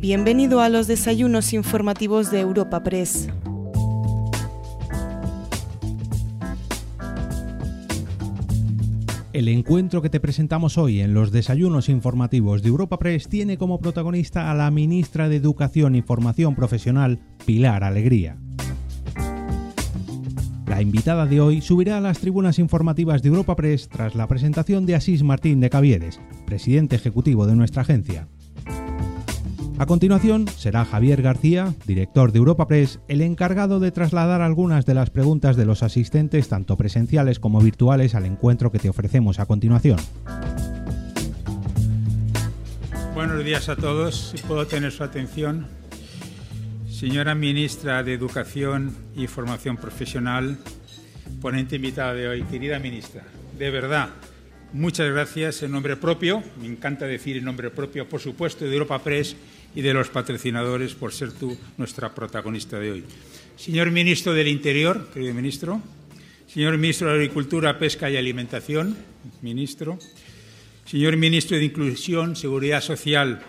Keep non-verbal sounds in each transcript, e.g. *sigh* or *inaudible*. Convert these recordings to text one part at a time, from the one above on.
Bienvenido a los desayunos informativos de Europa Press. El encuentro que te presentamos hoy en los desayunos informativos de Europa Press tiene como protagonista a la ministra de Educación y Formación Profesional, Pilar Alegría. La invitada de hoy subirá a las tribunas informativas de Europa Press tras la presentación de Asís Martín de Caviedes, presidente ejecutivo de nuestra agencia. A continuación, será Javier García, director de Europa Press, el encargado de trasladar algunas de las preguntas de los asistentes, tanto presenciales como virtuales, al encuentro que te ofrecemos a continuación. Buenos días a todos, si puedo tener su atención. Señora Ministra de Educación y Formación Profesional, ponente invitada de hoy, querida ministra, de verdad, muchas gracias en nombre propio, me encanta decir en nombre propio, por supuesto, de Europa Press y de los patrocinadores por ser tú nuestra protagonista de hoy. Señor Ministro del Interior, querido ministro, señor Ministro de Agricultura, Pesca y Alimentación, ministro, señor Ministro de Inclusión, Seguridad Social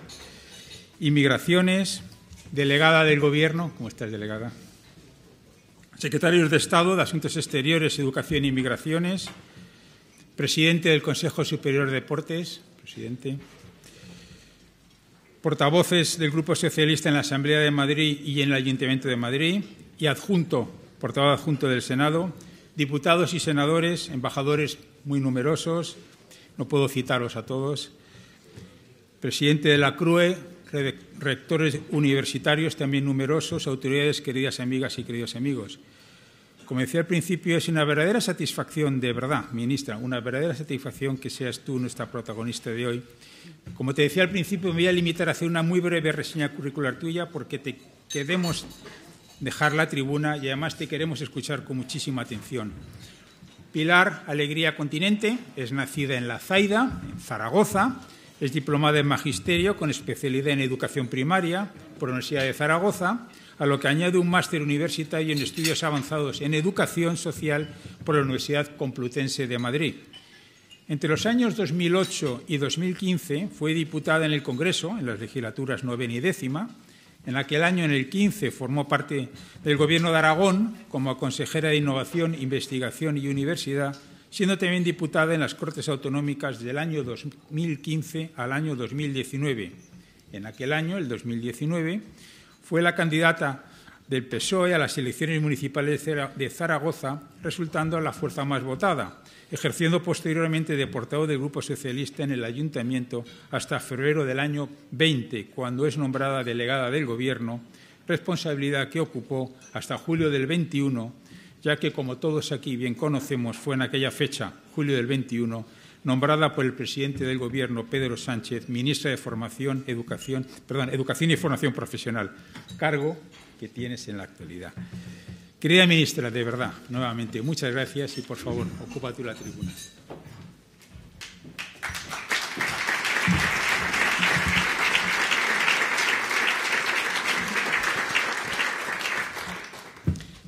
y Migraciones, delegada del Gobierno, ¿cómo estás, delegada? Secretarios de Estado de Asuntos Exteriores, Educación y Migraciones, presidente del Consejo Superior de Deportes, presidente, portavoces del Grupo Socialista en la Asamblea de Madrid y en el Ayuntamiento de Madrid y adjunto, portavoz adjunto del Senado, diputados y senadores, embajadores muy numerosos, no puedo citaros a todos, presidente de la CRUE, rectores universitarios también numerosos, autoridades, queridas amigas y queridos amigos. Como decía al principio, es una verdadera satisfacción, de verdad, ministra, una verdadera satisfacción que seas tú nuestra protagonista de hoy. Como te decía al principio, me voy a limitar a hacer una muy breve reseña curricular tuya porque te queremos dejar la tribuna y además te queremos escuchar con muchísima atención. Pilar Alegría Continente es nacida en La Zaida, en Zaragoza, es diplomada en Magisterio con especialidad en Educación Primaria por la Universidad de Zaragoza a lo que añade un máster universitario en estudios avanzados en educación social por la Universidad Complutense de Madrid. Entre los años 2008 y 2015 fue diputada en el Congreso, en las legislaturas novena y décima. En aquel año, en el 15, formó parte del Gobierno de Aragón como consejera de Innovación, Investigación y Universidad, siendo también diputada en las Cortes Autonómicas del año 2015 al año 2019. En aquel año, el 2019, fue la candidata del PSOE a las elecciones municipales de Zaragoza, resultando la fuerza más votada, ejerciendo posteriormente de portavoz del Grupo Socialista en el Ayuntamiento hasta febrero del año 20, cuando es nombrada delegada del Gobierno, responsabilidad que ocupó hasta julio del 21, ya que, como todos aquí bien conocemos, fue en aquella fecha, julio del 21, nombrada por el presidente del Gobierno, Pedro Sánchez, ministra de Formación, Educación, perdón, Educación y Formación Profesional, cargo que tienes en la actualidad. Querida ministra, de verdad, nuevamente, muchas gracias y, por favor, ocupa tú la tribuna.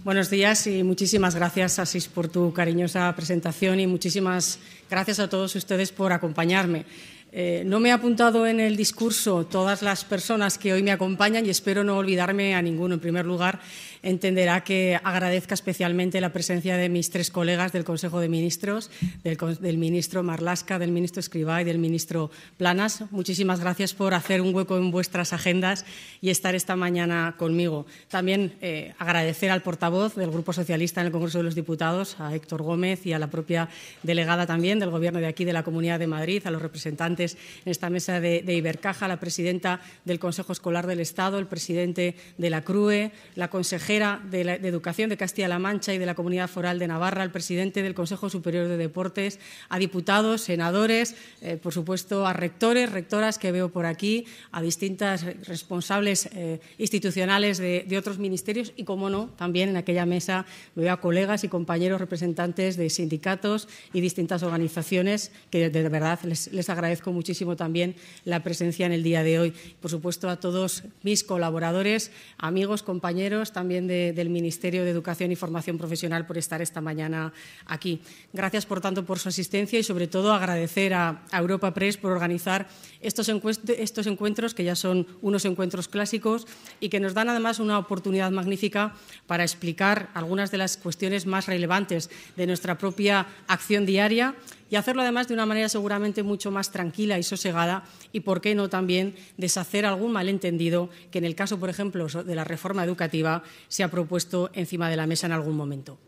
Buenos días y muchísimas gracias, Asís, por tu cariñosa presentación y muchísimas gracias a todos ustedes por acompañarme. Eh, no me he apuntado en el discurso todas las personas que hoy me acompañan y espero no olvidarme a ninguno. En primer lugar, entenderá que agradezca especialmente la presencia de mis tres colegas del Consejo de Ministros, del, ministro Marlasca, del ministro Escribá y del ministro Planas. Muchísimas gracias por hacer un hueco en vuestras agendas y estar esta mañana conmigo. También eh, agradecer al portavoz del Grupo Socialista en el Congreso de los Diputados, a Héctor Gómez y a la propia delegada también del Gobierno de aquí de la Comunidad de Madrid, a los representantes en esta mesa de, de Ibercaja, a la presidenta del Consejo Escolar del Estado, el presidente de la CRUE, la consejera de, Educación de Castilla-La Mancha y de la Comunidad Foral de Navarra, al presidente del Consejo Superior de Deportes, a diputados, senadores, eh, por supuesto a rectores, rectoras que veo por aquí, a distintas responsables eh, institucionales de, otros ministerios y, como no, también en aquella mesa veo a colegas y compañeros representantes de sindicatos y distintas organizaciones que de verdad les, agradezco muchísimo también la presencia en el día de hoy. Por supuesto, a todos mis colaboradores, amigos, compañeros también del Ministerio de Educación y Formación Profesional por estar esta mañana aquí. Gracias, por tanto, por su asistencia y, sobre todo, agradecer a, Europa Press por organizar estos, estos encuentros, que ya son unos encuentros clásicos y que nos dan, además, una oportunidad magnífica para explicar algunas de las cuestiones más relevantes de nuestra propia acción diaria y hacerlo además de una manera seguramente mucho más tranquila y sosegada y, por qué no, también deshacer algún malentendido que en el caso, por ejemplo, de la reforma educativa se ha propuesto encima de la mesa en algún momento.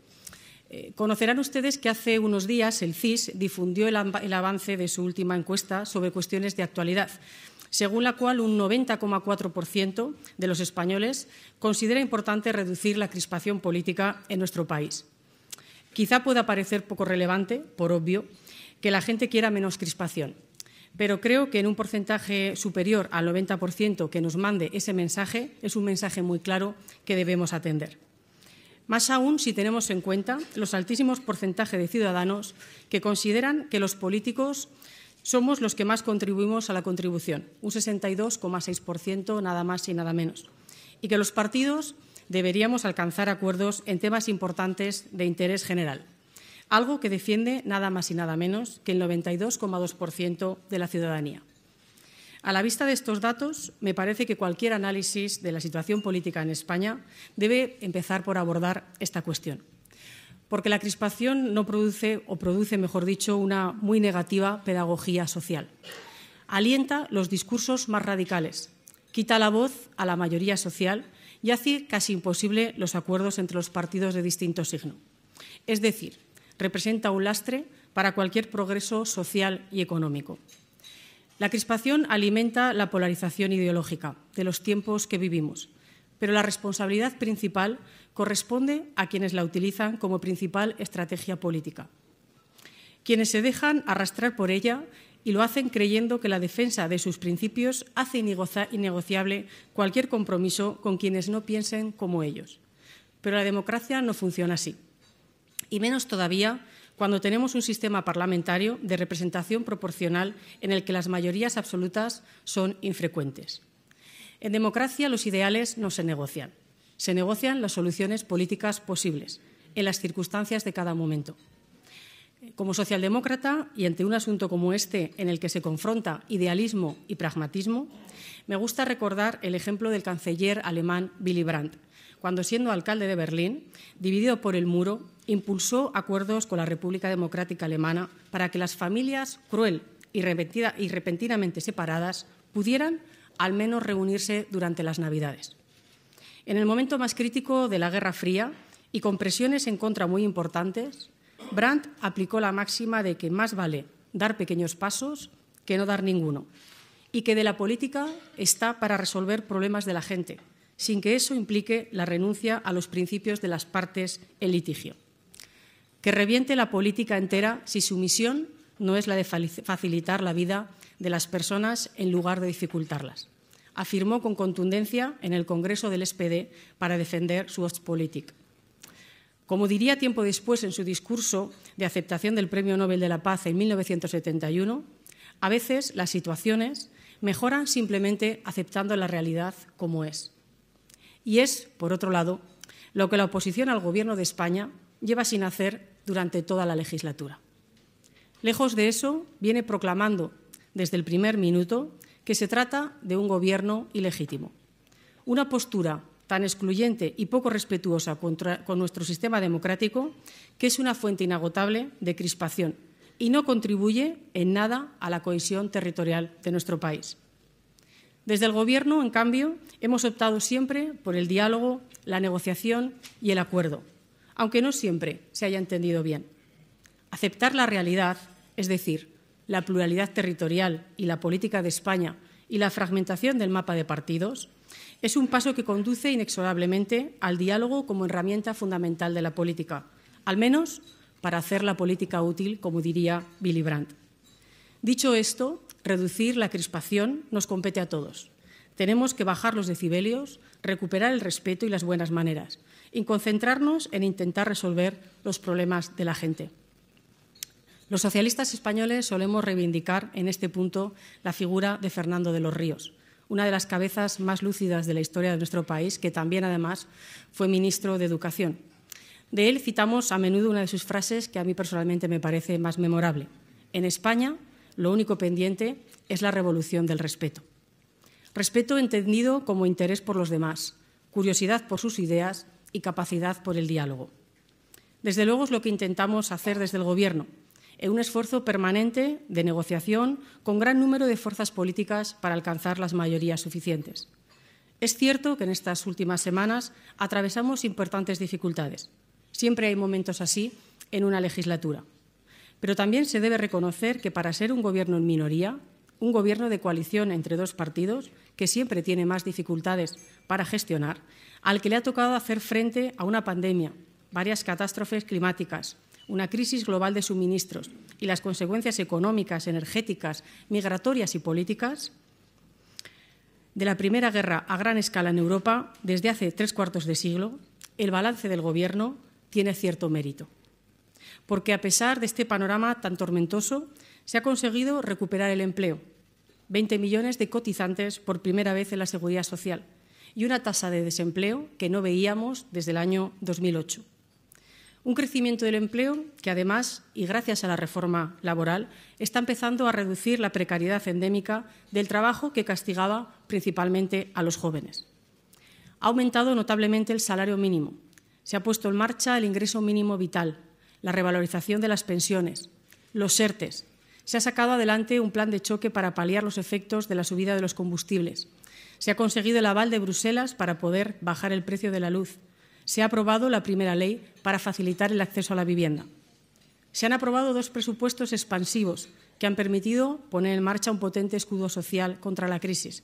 Eh, conocerán ustedes que hace unos días el CIS difundió el, el avance de su última encuesta sobre cuestiones de actualidad según la cual un 90,4% de los españoles considera importante reducir la crispación política en nuestro país. Quizá pueda parecer poco relevante, por obvio, que la gente quiera menos crispación, pero creo que en un porcentaje superior al 90% que nos mande ese mensaje es un mensaje muy claro que debemos atender. Más aún si tenemos en cuenta los altísimos porcentajes de ciudadanos que consideran que los políticos somos los que más contribuimos a la contribución, un 62,6%, nada más y nada menos, y que los partidos deberíamos alcanzar acuerdos en temas importantes de interés general, algo que defiende nada más y nada menos que el 92,2% de la ciudadanía. A la vista de estos datos, me parece que cualquier análisis de la situación política en España debe empezar por abordar esta cuestión porque la crispación no produce, o produce, mejor dicho, una muy negativa pedagogía social. Alienta los discursos más radicales, quita la voz a la mayoría social y hace casi imposible los acuerdos entre los partidos de distinto signo. Es decir, representa un lastre para cualquier progreso social y económico. La crispación alimenta la polarización ideológica de los tiempos que vivimos, pero la responsabilidad principal corresponde a quienes la utilizan como principal estrategia política. Quienes se dejan arrastrar por ella y lo hacen creyendo que la defensa de sus principios hace innegociable cualquier compromiso con quienes no piensen como ellos. Pero la democracia no funciona así. Y menos todavía cuando tenemos un sistema parlamentario de representación proporcional en el que las mayorías absolutas son infrecuentes. En democracia los ideales no se negocian, se negocian las soluciones políticas posibles en las circunstancias de cada momento. Como socialdemócrata y ante un asunto como este en el que se confronta idealismo y pragmatismo, me gusta recordar el ejemplo del canciller alemán Willy Brandt, cuando siendo alcalde de Berlín, dividido por el muro, impulsó acuerdos con la República Democrática Alemana para que las familias cruel y repentinamente separadas pudieran al menos reunirse durante las Navidades. En el momento más crítico de la Guerra Fría y con presiones en contra muy importantes, Brandt aplicó la máxima de que más vale dar pequeños pasos que no dar ninguno y que de la política está para resolver problemas de la gente, sin que eso implique la renuncia a los principios de las partes en litigio. Que reviente la política entera si su misión no es la de facilitar la vida de las personas en lugar de dificultarlas. Afirmó con contundencia en el Congreso del SPD para defender su Ostpolitik. Como diría tiempo después en su discurso de aceptación del Premio Nobel de la Paz en 1971, a veces las situaciones mejoran simplemente aceptando la realidad como es. Y es, por otro lado, lo que la oposición al Gobierno de España lleva sin hacer durante toda la legislatura. Lejos de eso, viene proclamando desde el primer minuto que se trata de un gobierno ilegítimo. Una postura tan excluyente y poco respetuosa con nuestro sistema democrático que es una fuente inagotable de crispación y no contribuye en nada a la cohesión territorial de nuestro país. Desde el Gobierno, en cambio, hemos optado siempre por el diálogo, la negociación y el acuerdo, aunque no siempre se haya entendido bien. Aceptar la realidad, es decir, la pluralidad territorial y la política de España y la fragmentación del mapa de partidos, es un paso que conduce inexorablemente al diálogo como herramienta fundamental de la política, al menos para hacer la política útil, como diría Billy Brandt. Dicho esto, reducir la crispación nos compete a todos. Tenemos que bajar los decibelios, recuperar el respeto y las buenas maneras, y concentrarnos en intentar resolver los problemas de la gente. Los socialistas españoles solemos reivindicar en este punto la figura de Fernando de los Ríos, una de las cabezas más lúcidas de la historia de nuestro país, que también además fue ministro de Educación. De él citamos a menudo una de sus frases que a mí personalmente me parece más memorable. En España, lo único pendiente es la revolución del respeto. Respeto entendido como interés por los demás, curiosidad por sus ideas y capacidad por el diálogo. Desde luego es lo que intentamos hacer desde el Gobierno, en un esfuerzo permanente de negociación con gran número de fuerzas políticas para alcanzar las mayorías suficientes. Es cierto que en estas últimas semanas atravesamos importantes dificultades. Siempre hay momentos así en una legislatura. Pero también se debe reconocer que para ser un gobierno en minoría, un gobierno de coalición entre dos partidos, que siempre tiene más dificultades para gestionar, al que le ha tocado hacer frente a una pandemia, varias catástrofes climáticas, una crisis global de suministros y las consecuencias económicas, energéticas, migratorias y políticas de la Primera Guerra a gran escala en Europa desde hace tres cuartos de siglo, el balance del Gobierno tiene cierto mérito. Porque a pesar de este panorama tan tormentoso, se ha conseguido recuperar el empleo, 20 millones de cotizantes por primera vez en la seguridad social y una tasa de desempleo que no veíamos desde el año 2008. Un crecimiento del empleo que, además, y gracias a la reforma laboral, está empezando a reducir la precariedad endémica del trabajo que castigaba principalmente a los jóvenes. Ha aumentado notablemente el salario mínimo. Se ha puesto en marcha el ingreso mínimo vital, la revalorización de las pensiones, los ERTES. Se ha sacado adelante un plan de choque para paliar los efectos de la subida de los combustibles. Se ha conseguido el aval de Bruselas para poder bajar el precio de la luz se ha aprobado la primera ley para facilitar el acceso a la vivienda. Se han aprobado dos presupuestos expansivos que han permitido poner en marcha un potente escudo social contra la crisis.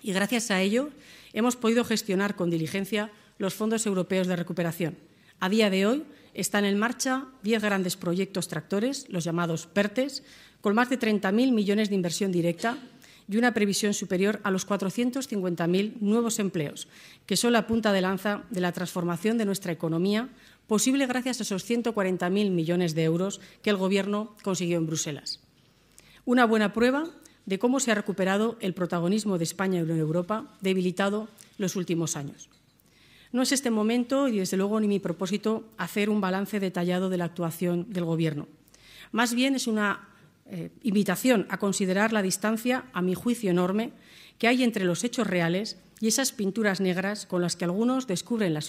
Y gracias a ello hemos podido gestionar con diligencia los fondos europeos de recuperación. A día de hoy están en marcha diez grandes proyectos tractores, los llamados PERTES, con más de 30.000 millones de inversión directa y una previsión superior a los 450.000 nuevos empleos, que son la punta de lanza de la transformación de nuestra economía, posible gracias a esos 140.000 millones de euros que el Gobierno consiguió en Bruselas. Una buena prueba de cómo se ha recuperado el protagonismo de España en Europa, debilitado los últimos años. No es este momento, y desde luego ni mi propósito, hacer un balance detallado de la actuación del Gobierno. Más bien es una eh, invitación a considerar la distancia, a mi juicio enorme, que hay entre los hechos reales y esas pinturas negras con las que algunos describen la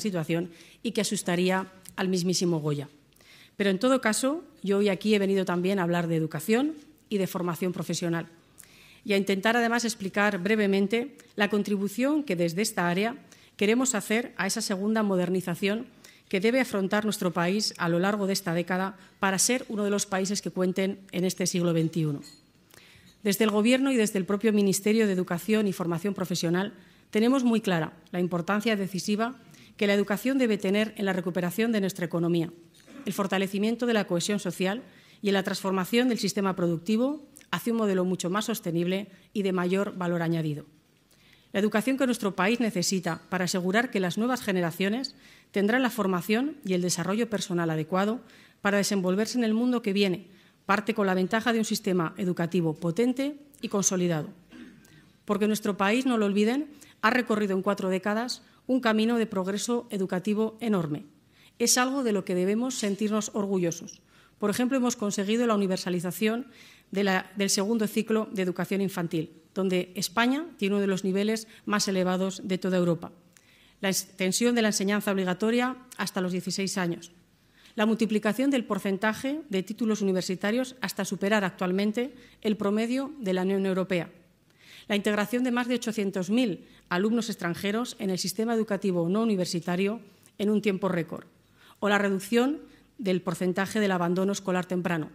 situación y que asustaría al mismísimo Goya. Pero en todo caso, yo hoy aquí he venido también a hablar de educación y de formación profesional y a intentar además explicar brevemente la contribución que desde esta área queremos hacer a esa segunda modernización que debe afrontar nuestro país a lo largo de esta década para ser uno de los países que cuenten en este siglo XXI. Desde el Gobierno y desde el propio Ministerio de Educación y Formación Profesional tenemos muy clara la importancia decisiva que la educación debe tener en la recuperación de nuestra economía, el fortalecimiento de la cohesión social y en la transformación del sistema productivo hacia un modelo mucho más sostenible y de mayor valor añadido. La educación que nuestro país necesita para asegurar que las nuevas generaciones tendrán la formación y el desarrollo personal adecuado para desenvolverse en el mundo que viene, parte con la ventaja de un sistema educativo potente y consolidado. Porque nuestro país, no lo olviden, ha recorrido en cuatro décadas un camino de progreso educativo enorme. Es algo de lo que debemos sentirnos orgullosos. Por ejemplo, hemos conseguido la universalización del segundo ciclo de educación infantil, donde España tiene uno de los niveles más elevados de toda Europa. La extensión de la enseñanza obligatoria hasta los 16 años. La multiplicación del porcentaje de títulos universitarios hasta superar actualmente el promedio de la Unión Europea. La integración de más de 800.000 alumnos extranjeros en el sistema educativo no universitario en un tiempo récord. O la reducción del porcentaje del abandono escolar temprano,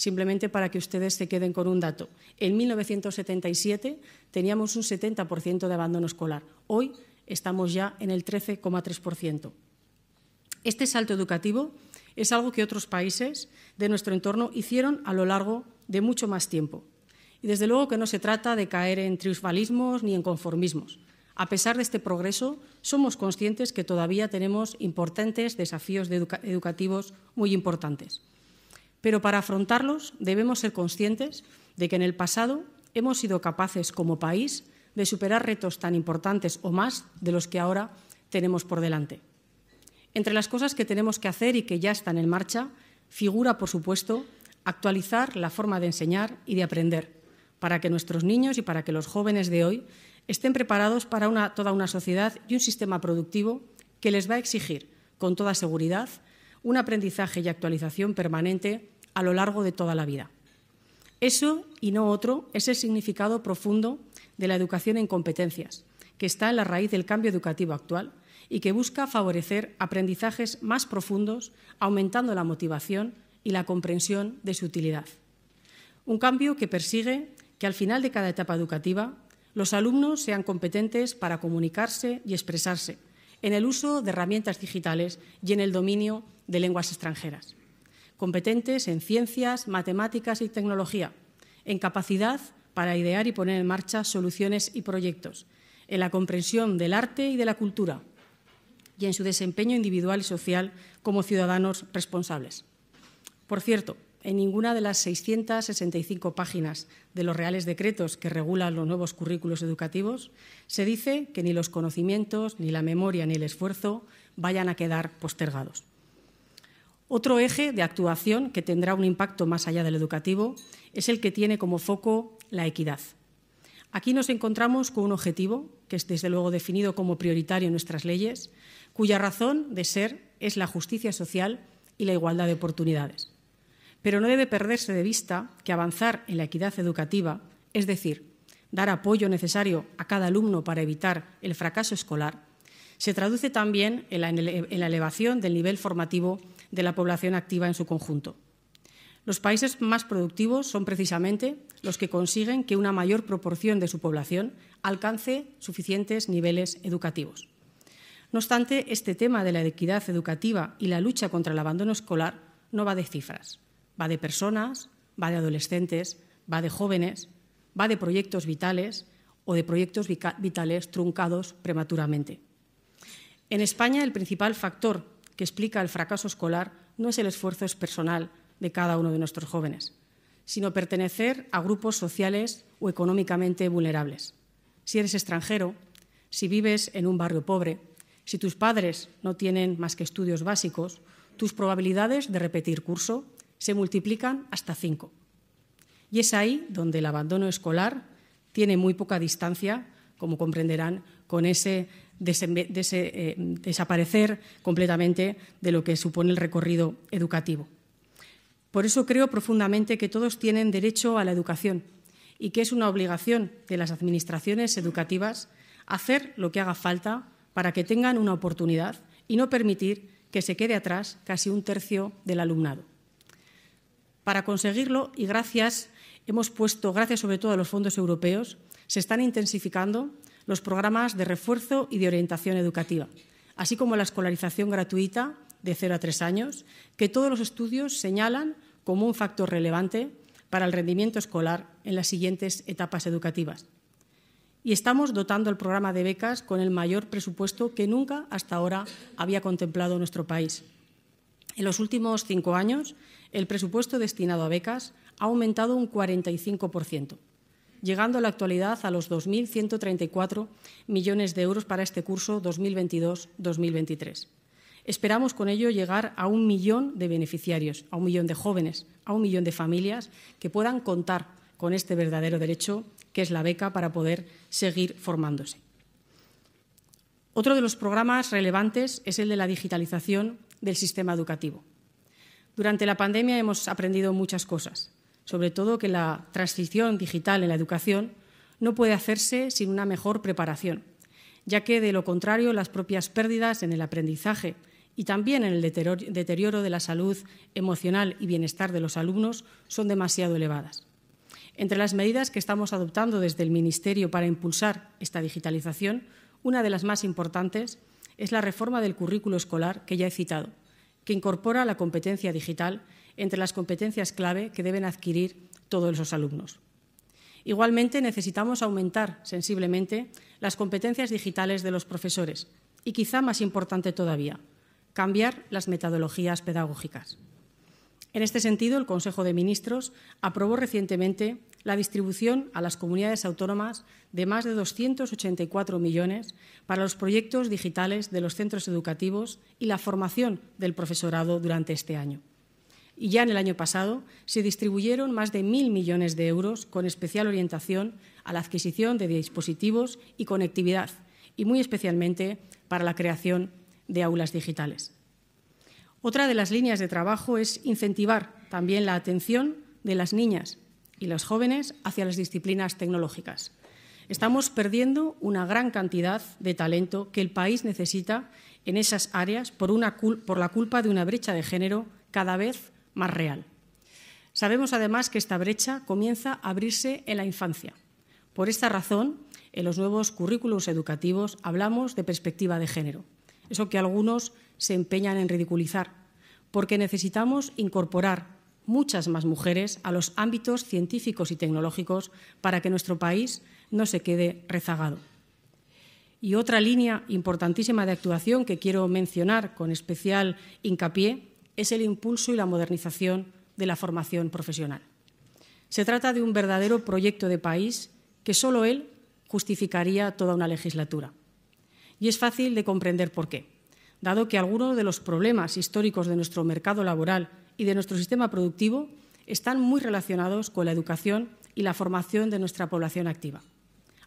simplemente para que ustedes se queden con un dato. En 1977 teníamos un 70% de abandono escolar. Hoy estamos ya en el 13,3%. Este salto educativo es algo que otros países de nuestro entorno hicieron a lo largo de mucho más tiempo. Y desde luego que no se trata de caer en triunfalismos ni en conformismos. A pesar de este progreso, somos conscientes que todavía tenemos importantes desafíos educativos muy importantes. Pero para afrontarlos debemos ser conscientes de que en el pasado hemos sido capaces como país de superar retos tan importantes o más de los que ahora tenemos por delante. Entre las cosas que tenemos que hacer y que ya están en marcha, figura, por supuesto, actualizar la forma de enseñar y de aprender, para que nuestros niños y para que los jóvenes de hoy estén preparados para toda una sociedad y un sistema productivo que les va a exigir, con toda seguridad, un aprendizaje y actualización permanente a lo largo de toda la vida. Eso y no otro es el significado profundo de la educación en competencias, que está en la raíz del cambio educativo actual y que busca favorecer aprendizajes más profundos, aumentando la motivación y la comprensión de su utilidad. Un cambio que persigue que al final de cada etapa educativa los alumnos sean competentes para comunicarse y expresarse en el uso de herramientas digitales y en el dominio de lenguas extranjeras. Competentes en ciencias, matemáticas y tecnología, en capacidad para idear y poner en marcha soluciones y proyectos, en la comprensión del arte y de la cultura y en su desempeño individual y social como ciudadanos responsables. Por cierto, en ninguna de las 665 páginas de los reales decretos que regulan los nuevos currículos educativos se dice que ni los conocimientos, ni la memoria, ni el esfuerzo vayan a quedar postergados. Otro eje de actuación que tendrá un impacto más allá del educativo es el que tiene como foco la equidad. Aquí nos encontramos con un objetivo, que es desde luego definido como prioritario en nuestras leyes, cuya razón de ser es la justicia social y la igualdad de oportunidades. Pero no debe perderse de vista que avanzar en la equidad educativa, es decir, dar apoyo necesario a cada alumno para evitar el fracaso escolar, se traduce también en la, elevación del nivel formativo de la población activa en su conjunto. Los países más productivos son precisamente los que consiguen que una mayor proporción de su población alcance suficientes niveles educativos. No obstante, este tema de la equidad educativa y la lucha contra el abandono escolar no va de cifras, va de personas, va de adolescentes, va de jóvenes, va de proyectos vitales o de proyectos vitales truncados prematuramente. En España, el principal factor que explica el fracaso escolar no es el esfuerzo personal de cada uno de nuestros jóvenes, sino pertenecer a grupos sociales o económicamente vulnerables. Si eres extranjero, si vives en un barrio pobre, si tus padres no tienen más que estudios básicos, tus probabilidades de repetir curso se multiplican hasta cinco. Y es ahí donde el abandono escolar tiene muy poca distancia, como comprenderán, con ese, eh, desaparecer completamente de lo que supone el recorrido educativo. Por eso creo profundamente que todos tienen derecho a la educación y que es una obligación de las administraciones educativas hacer lo que haga falta para que tengan una oportunidad y no permitir que se quede atrás casi un tercio del alumnado. Para conseguirlo, y gracias, hemos puesto, gracias sobre todo a los fondos europeos, se están intensificando los programas de refuerzo y de orientación educativa, así como la escolarización gratuita de 0 a 3 años, que todos los estudios señalan como un factor relevante para el rendimiento escolar en las siguientes etapas educativas y estamos dotando el programa de becas con el mayor presupuesto que nunca hasta ahora había contemplado nuestro país. En los últimos cinco años, el presupuesto destinado a becas ha aumentado un 45%, llegando a la actualidad a los 2.134 millones de euros para este curso 2022-2023. Esperamos con ello llegar a un millón de beneficiarios, a un millón de jóvenes, a un millón de familias que puedan contar con este verdadero derecho que es la beca para poder seguir formándose. Otro de los programas relevantes es el de la digitalización del sistema educativo. Durante la pandemia hemos aprendido muchas cosas, sobre todo que la transición digital en la educación no puede hacerse sin una mejor preparación, ya que de lo contrario las propias pérdidas en el aprendizaje y también en el deterioro de la salud emocional y bienestar de los alumnos son demasiado elevadas. Entre las medidas que estamos adoptando desde el Ministerio para impulsar esta digitalización, una de las más importantes es la reforma del currículo escolar que ya he citado, que incorpora la competencia digital entre las competencias clave que deben adquirir todos los alumnos. Igualmente, necesitamos aumentar sensiblemente las competencias digitales de los profesores y, quizá más importante todavía, cambiar las metodologías pedagógicas. En este sentido, el Consejo de Ministros aprobó recientemente la distribución a las comunidades autónomas de más de 284 millones para los proyectos digitales de los centros educativos y la formación del profesorado durante este año. Y ya en el año pasado se distribuyeron más de mil millones de euros con especial orientación a la adquisición de dispositivos y conectividad, y muy especialmente para la creación de aulas digitales. Otra de las líneas de trabajo es incentivar también la atención de las niñas y los jóvenes hacia las disciplinas tecnológicas. Estamos perdiendo una gran cantidad de talento que el país necesita en esas áreas por, por, la culpa de una brecha de género cada vez más real. Sabemos además que esta brecha comienza a abrirse en la infancia. Por esta razón, en los nuevos currículos educativos hablamos de perspectiva de género, eso que algunos se empeñan en ridiculizar, porque necesitamos incorporar muchas más mujeres a los ámbitos científicos y tecnológicos para que nuestro país no se quede rezagado. Y otra línea importantísima de actuación que quiero mencionar con especial hincapié es el impulso y la modernización de la formación profesional. Se trata de un verdadero proyecto de país que solo él justificaría toda una legislatura. Y es fácil de comprender por qué, dado que algunos de los problemas históricos de nuestro mercado laboral y de nuestro sistema productivo están muy relacionados con la educación y la formación de nuestra población activa.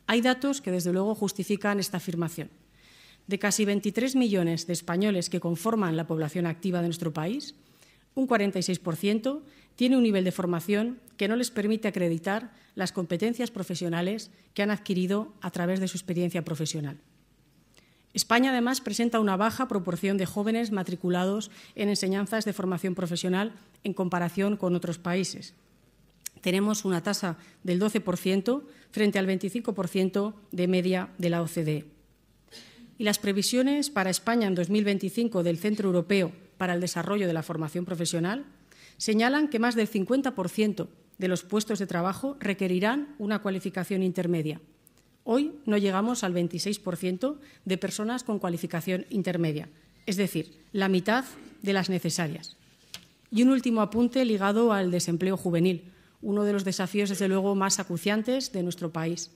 Hay datos que, desde luego, justifican esta afirmación. De casi 23 millones de españoles que conforman la población activa de nuestro país, un 46% tiene un nivel de formación que no les permite acreditar las competencias profesionales que han adquirido a través de su experiencia profesional. España, además, presenta una baja proporción de jóvenes matriculados en enseñanzas de formación profesional en comparación con otros países. Tenemos una tasa del 12% frente al 25% de media de la OCDE. Y las previsiones para España en 2025 del Centro Europeo para el Desarrollo de la Formación Profesional señalan que más del 50% de los puestos de trabajo requerirán una cualificación intermedia Hoy no llegamos al 26% de personas con cualificación intermedia, es decir, la mitad de las necesarias. Y un último apunte ligado al desempleo juvenil, uno de los desafíos, desde luego, más acuciantes de nuestro país.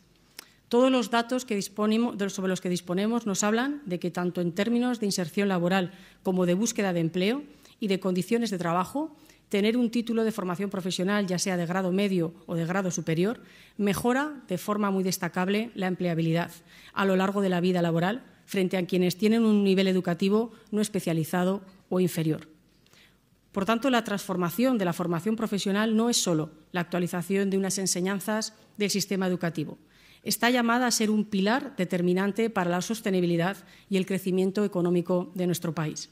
Todos los datos sobre los que disponemos nos hablan de que, tanto en términos de inserción laboral como de búsqueda de empleo y de condiciones de trabajo, tener un título de formación profesional, ya sea de grado medio o de grado superior, mejora de forma muy destacable la empleabilidad a lo largo de la vida laboral frente a quienes tienen un nivel educativo no especializado o inferior. Por tanto, la transformación de la formación profesional no es solo la actualización de unas enseñanzas del sistema educativo. Está llamada a ser un pilar determinante para la sostenibilidad y el crecimiento económico de nuestro país.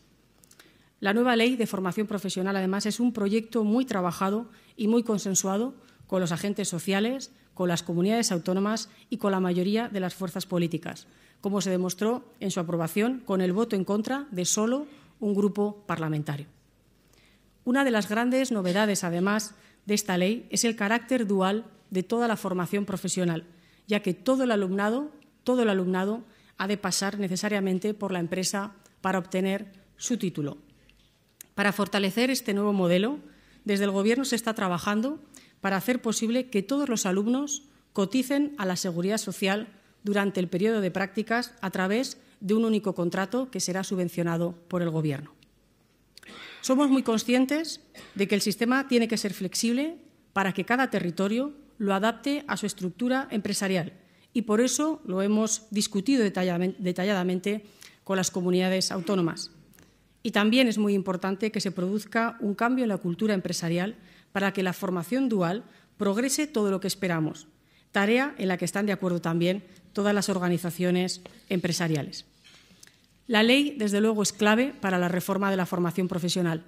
La nueva ley de formación profesional, además, es un proyecto muy trabajado y muy consensuado con los agentes sociales, con las comunidades autónomas y con la mayoría de las fuerzas políticas, como se demostró en su aprobación con el voto en contra de solo un grupo parlamentario. Una de las grandes novedades, además, de esta ley es el carácter dual de toda la formación profesional, ya que todo el alumnado, todo el alumnado ha de pasar necesariamente por la empresa para obtener su título. Para fortalecer este nuevo modelo, desde el Gobierno se está trabajando para hacer posible que todos los alumnos coticen a la seguridad social durante el periodo de prácticas a través de un único contrato que será subvencionado por el Gobierno. Somos muy conscientes de que el sistema tiene que ser flexible para que cada territorio lo adapte a su estructura empresarial y por eso lo hemos discutido detalladamente con las comunidades autónomas. Y también es muy importante que se produzca un cambio en la cultura empresarial para que la formación dual progrese todo lo que esperamos, tarea en la que están de acuerdo también todas las organizaciones empresariales. La ley, desde luego, es clave para la reforma de la formación profesional,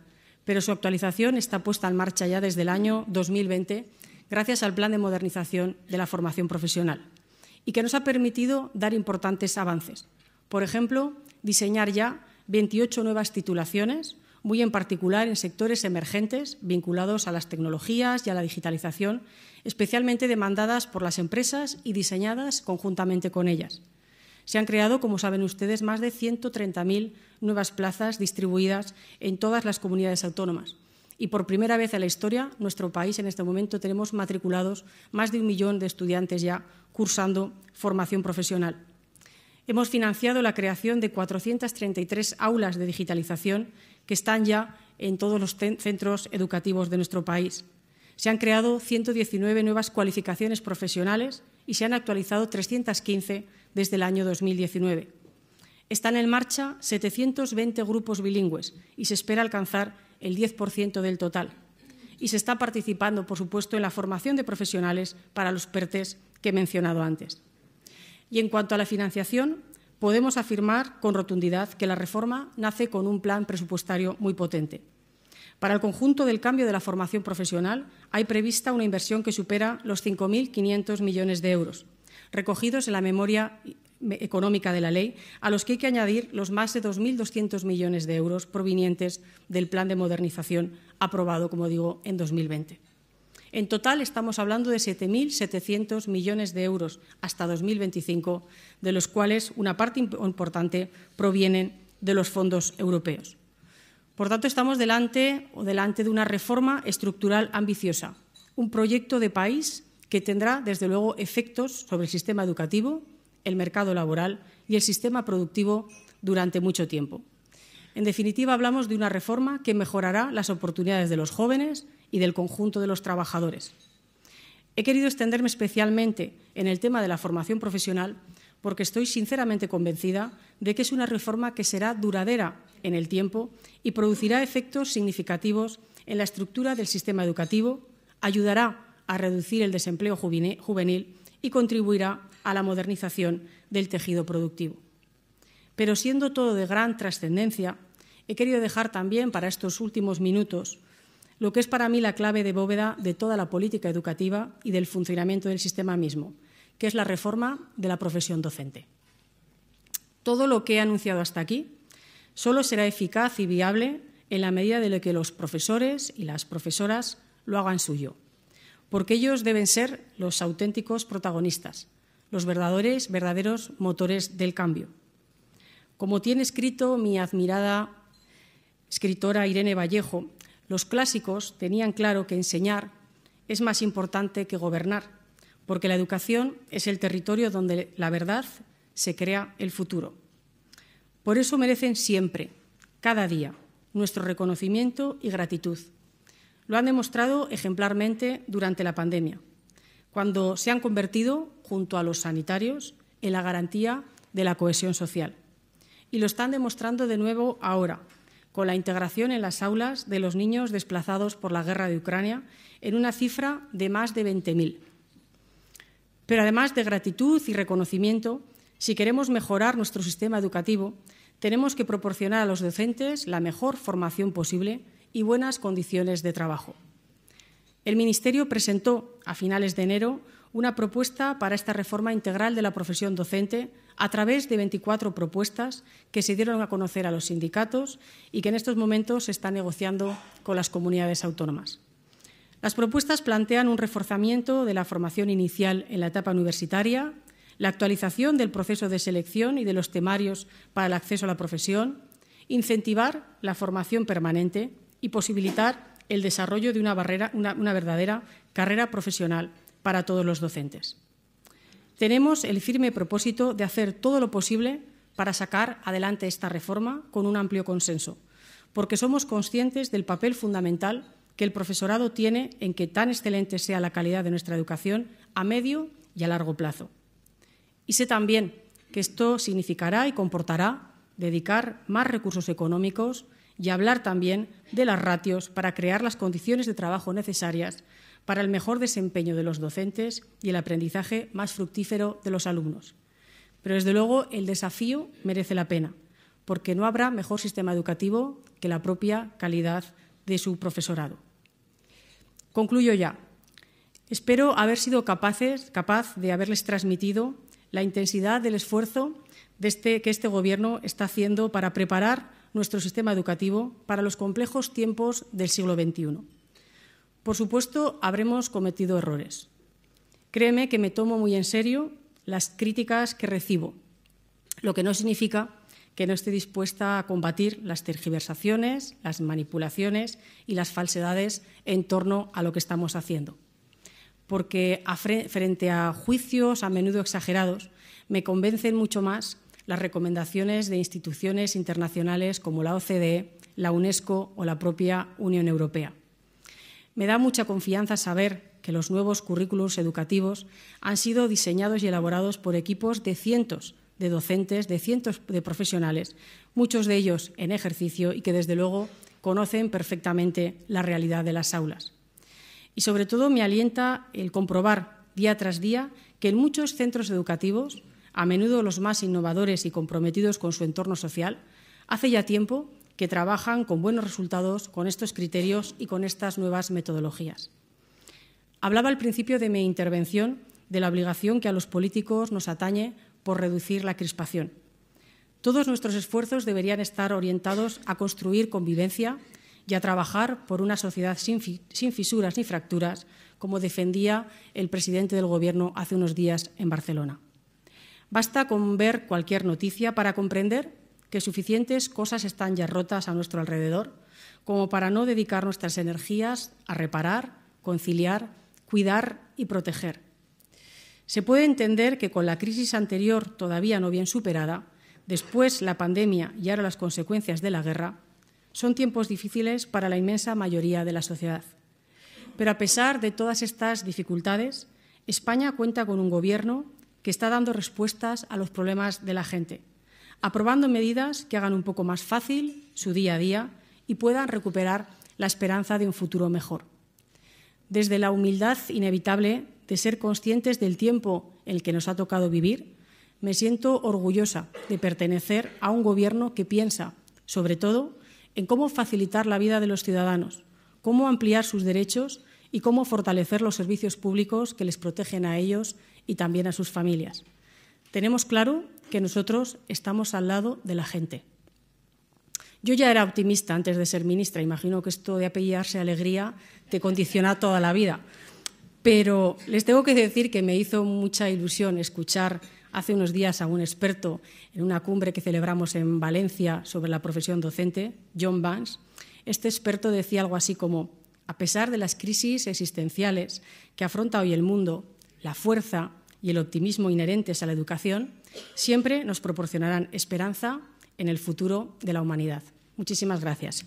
pero su actualización está puesta en marcha ya desde el año 2020 gracias al Plan de Modernización de la Formación Profesional y que nos ha permitido dar importantes avances. Por ejemplo, diseñar ya 28 nuevas titulaciones, muy en particular en sectores emergentes vinculados a las tecnologías y a la digitalización, especialmente demandadas por las empresas y diseñadas conjuntamente con ellas. Se han creado, como saben ustedes, más de 130.000 nuevas plazas distribuidas en todas las comunidades autónomas. Y por primera vez en la historia, nuestro país en este momento tenemos matriculados más de un millón de estudiantes ya cursando formación profesional. Hemos financiado la creación de 433 aulas de digitalización que están ya en todos los centros educativos de nuestro país. Se han creado 119 nuevas cualificaciones profesionales y se han actualizado 315 desde el año 2019. Están en marcha 720 grupos bilingües y se espera alcanzar el 10% del total. Y se está participando, por supuesto, en la formación de profesionales para los PERTES que he mencionado antes. Y en cuanto a la financiación, podemos afirmar con rotundidad que la reforma nace con un plan presupuestario muy potente. Para el conjunto del cambio de la formación profesional hay prevista una inversión que supera los 5.500 millones de euros, recogidos en la memoria económica de la ley, a los que hay que añadir los más de 2.200 millones de euros provenientes del plan de modernización aprobado, como digo, en 2020. En total estamos hablando de 7.700 millones de euros hasta 2025, de los cuales una parte importante provienen de los fondos europeos. Por tanto, estamos delante o delante de una reforma estructural ambiciosa, un proyecto de país que tendrá, desde luego, efectos sobre el sistema educativo, el mercado laboral y el sistema productivo durante mucho tiempo. En definitiva, hablamos de una reforma que mejorará las oportunidades de los jóvenes y del conjunto de los trabajadores. He querido extenderme especialmente en el tema de la formación profesional porque estoy sinceramente convencida de que es una reforma que será duradera en el tiempo y producirá efectos significativos en la estructura del sistema educativo, ayudará a reducir el desempleo juvenil y contribuirá a la modernización del tejido productivo. Pero siendo todo de gran trascendencia, he querido dejar también para estos últimos minutos lo que es para mí la clave de bóveda de toda la política educativa y del funcionamiento del sistema mismo, que es la reforma de la profesión docente. Todo lo que he anunciado hasta aquí solo será eficaz y viable en la medida de que los profesores y las profesoras lo hagan suyo porque ellos deben ser los auténticos protagonistas, los verdaderos, verdaderos motores del cambio. Como tiene escrito mi admirada escritora Irene Vallejo, los clásicos tenían claro que enseñar es más importante que gobernar, porque la educación es el territorio donde la verdad se crea el futuro. Por eso merecen siempre, cada día, nuestro reconocimiento y gratitud lo han demostrado ejemplarmente durante la pandemia, cuando se han convertido, junto a los sanitarios, en la garantía de la cohesión social. Y lo están demostrando de nuevo ahora, con la integración en las aulas de los niños desplazados por la guerra de Ucrania en una cifra de más de 20.000. Pero además de gratitud y reconocimiento, si queremos mejorar nuestro sistema educativo, tenemos que proporcionar a los docentes la mejor formación posible y buenas condiciones de trabajo. El Ministerio presentó a finales de enero una propuesta para esta reforma integral de la profesión docente a través de 24 propuestas que se dieron a conocer a los sindicatos y que en estos momentos se están negociando con las comunidades autónomas. Las propuestas plantean un reforzamiento de la formación inicial en la etapa universitaria, la actualización del proceso de selección y de los temarios para el acceso a la profesión, incentivar la formación permanente, y posibilitar el desarrollo de una, una, verdadera carrera profesional para todos los docentes. Tenemos el firme propósito de hacer todo lo posible para sacar adelante esta reforma con un amplio consenso, porque somos conscientes del papel fundamental que el profesorado tiene en que tan excelente sea la calidad de nuestra educación a medio y a largo plazo. Y sé también que esto significará y comportará dedicar más recursos económicos y hablar también de las ratios para crear las condiciones de trabajo necesarias para el mejor desempeño de los docentes y el aprendizaje más fructífero de los alumnos. Pero, desde luego, el desafío merece la pena, porque no habrá mejor sistema educativo que la propia calidad de su profesorado. Concluyo ya. Espero haber sido capaz de haberles transmitido la intensidad del esfuerzo este, que este Gobierno está haciendo para preparar nuestro sistema educativo para los complejos tiempos del siglo XXI. Por supuesto, habremos cometido errores. Créeme que me tomo muy en serio las críticas que recibo, lo que no significa que no esté dispuesta a combatir las tergiversaciones, las manipulaciones y las falsedades en torno a lo que estamos haciendo. Porque frente a juicios a menudo exagerados, me convencen mucho más las recomendaciones de instituciones internacionales como la OCDE, la UNESCO o la propia Unión Europea. Me da mucha confianza saber que los nuevos currículos educativos han sido diseñados y elaborados por equipos de cientos de docentes, de cientos de profesionales, muchos de ellos en ejercicio y que, desde luego, conocen perfectamente la realidad de las aulas. Y, sobre todo, me alienta el comprobar día tras día que en muchos centros educativos, a menudo los más innovadores y comprometidos con su entorno social, hace ya tiempo que trabajan con buenos resultados con estos criterios y con estas nuevas metodologías. Hablaba al principio de mi intervención de la obligación que a los políticos nos atañe por reducir la crispación. Todos nuestros esfuerzos deberían estar orientados a construir convivencia y a trabajar por una sociedad sin, fisuras ni fracturas, como defendía el presidente del Gobierno hace unos días en Barcelona. Basta con ver cualquier noticia para comprender que suficientes cosas están ya rotas a nuestro alrededor como para no dedicar nuestras energías a reparar, conciliar, cuidar y proteger. Se puede entender que con la crisis anterior todavía no bien superada, después la pandemia y ahora las consecuencias de la guerra, son tiempos difíciles para la inmensa mayoría de la sociedad. Pero a pesar de todas estas dificultades, España cuenta con un Gobierno que está dando respuestas a los problemas de la gente, aprobando medidas que hagan un poco más fácil su día a día y puedan recuperar la esperanza de un futuro mejor. Desde la humildad inevitable de ser conscientes del tiempo en el que nos ha tocado vivir, me siento orgullosa de pertenecer a un Gobierno que piensa, sobre todo, en cómo facilitar la vida de los ciudadanos, cómo ampliar sus derechos y cómo fortalecer los servicios públicos que les protegen a ellos y también a sus familias. Tenemos claro que nosotros estamos al lado de la gente. Yo ya era optimista antes de ser ministra. Imagino que esto de apellidarse alegría te condiciona toda la vida. Pero les tengo que decir que me hizo mucha ilusión escuchar hace unos días a un experto en una cumbre que celebramos en Valencia sobre la profesión docente, John Vance. Este experto decía algo así como, a pesar de las crisis existenciales que afronta hoy el mundo, la fuerza y el optimismo inherentes a la educación siempre nos proporcionarán esperanza en el futuro de la humanidad. Muchísimas gracias.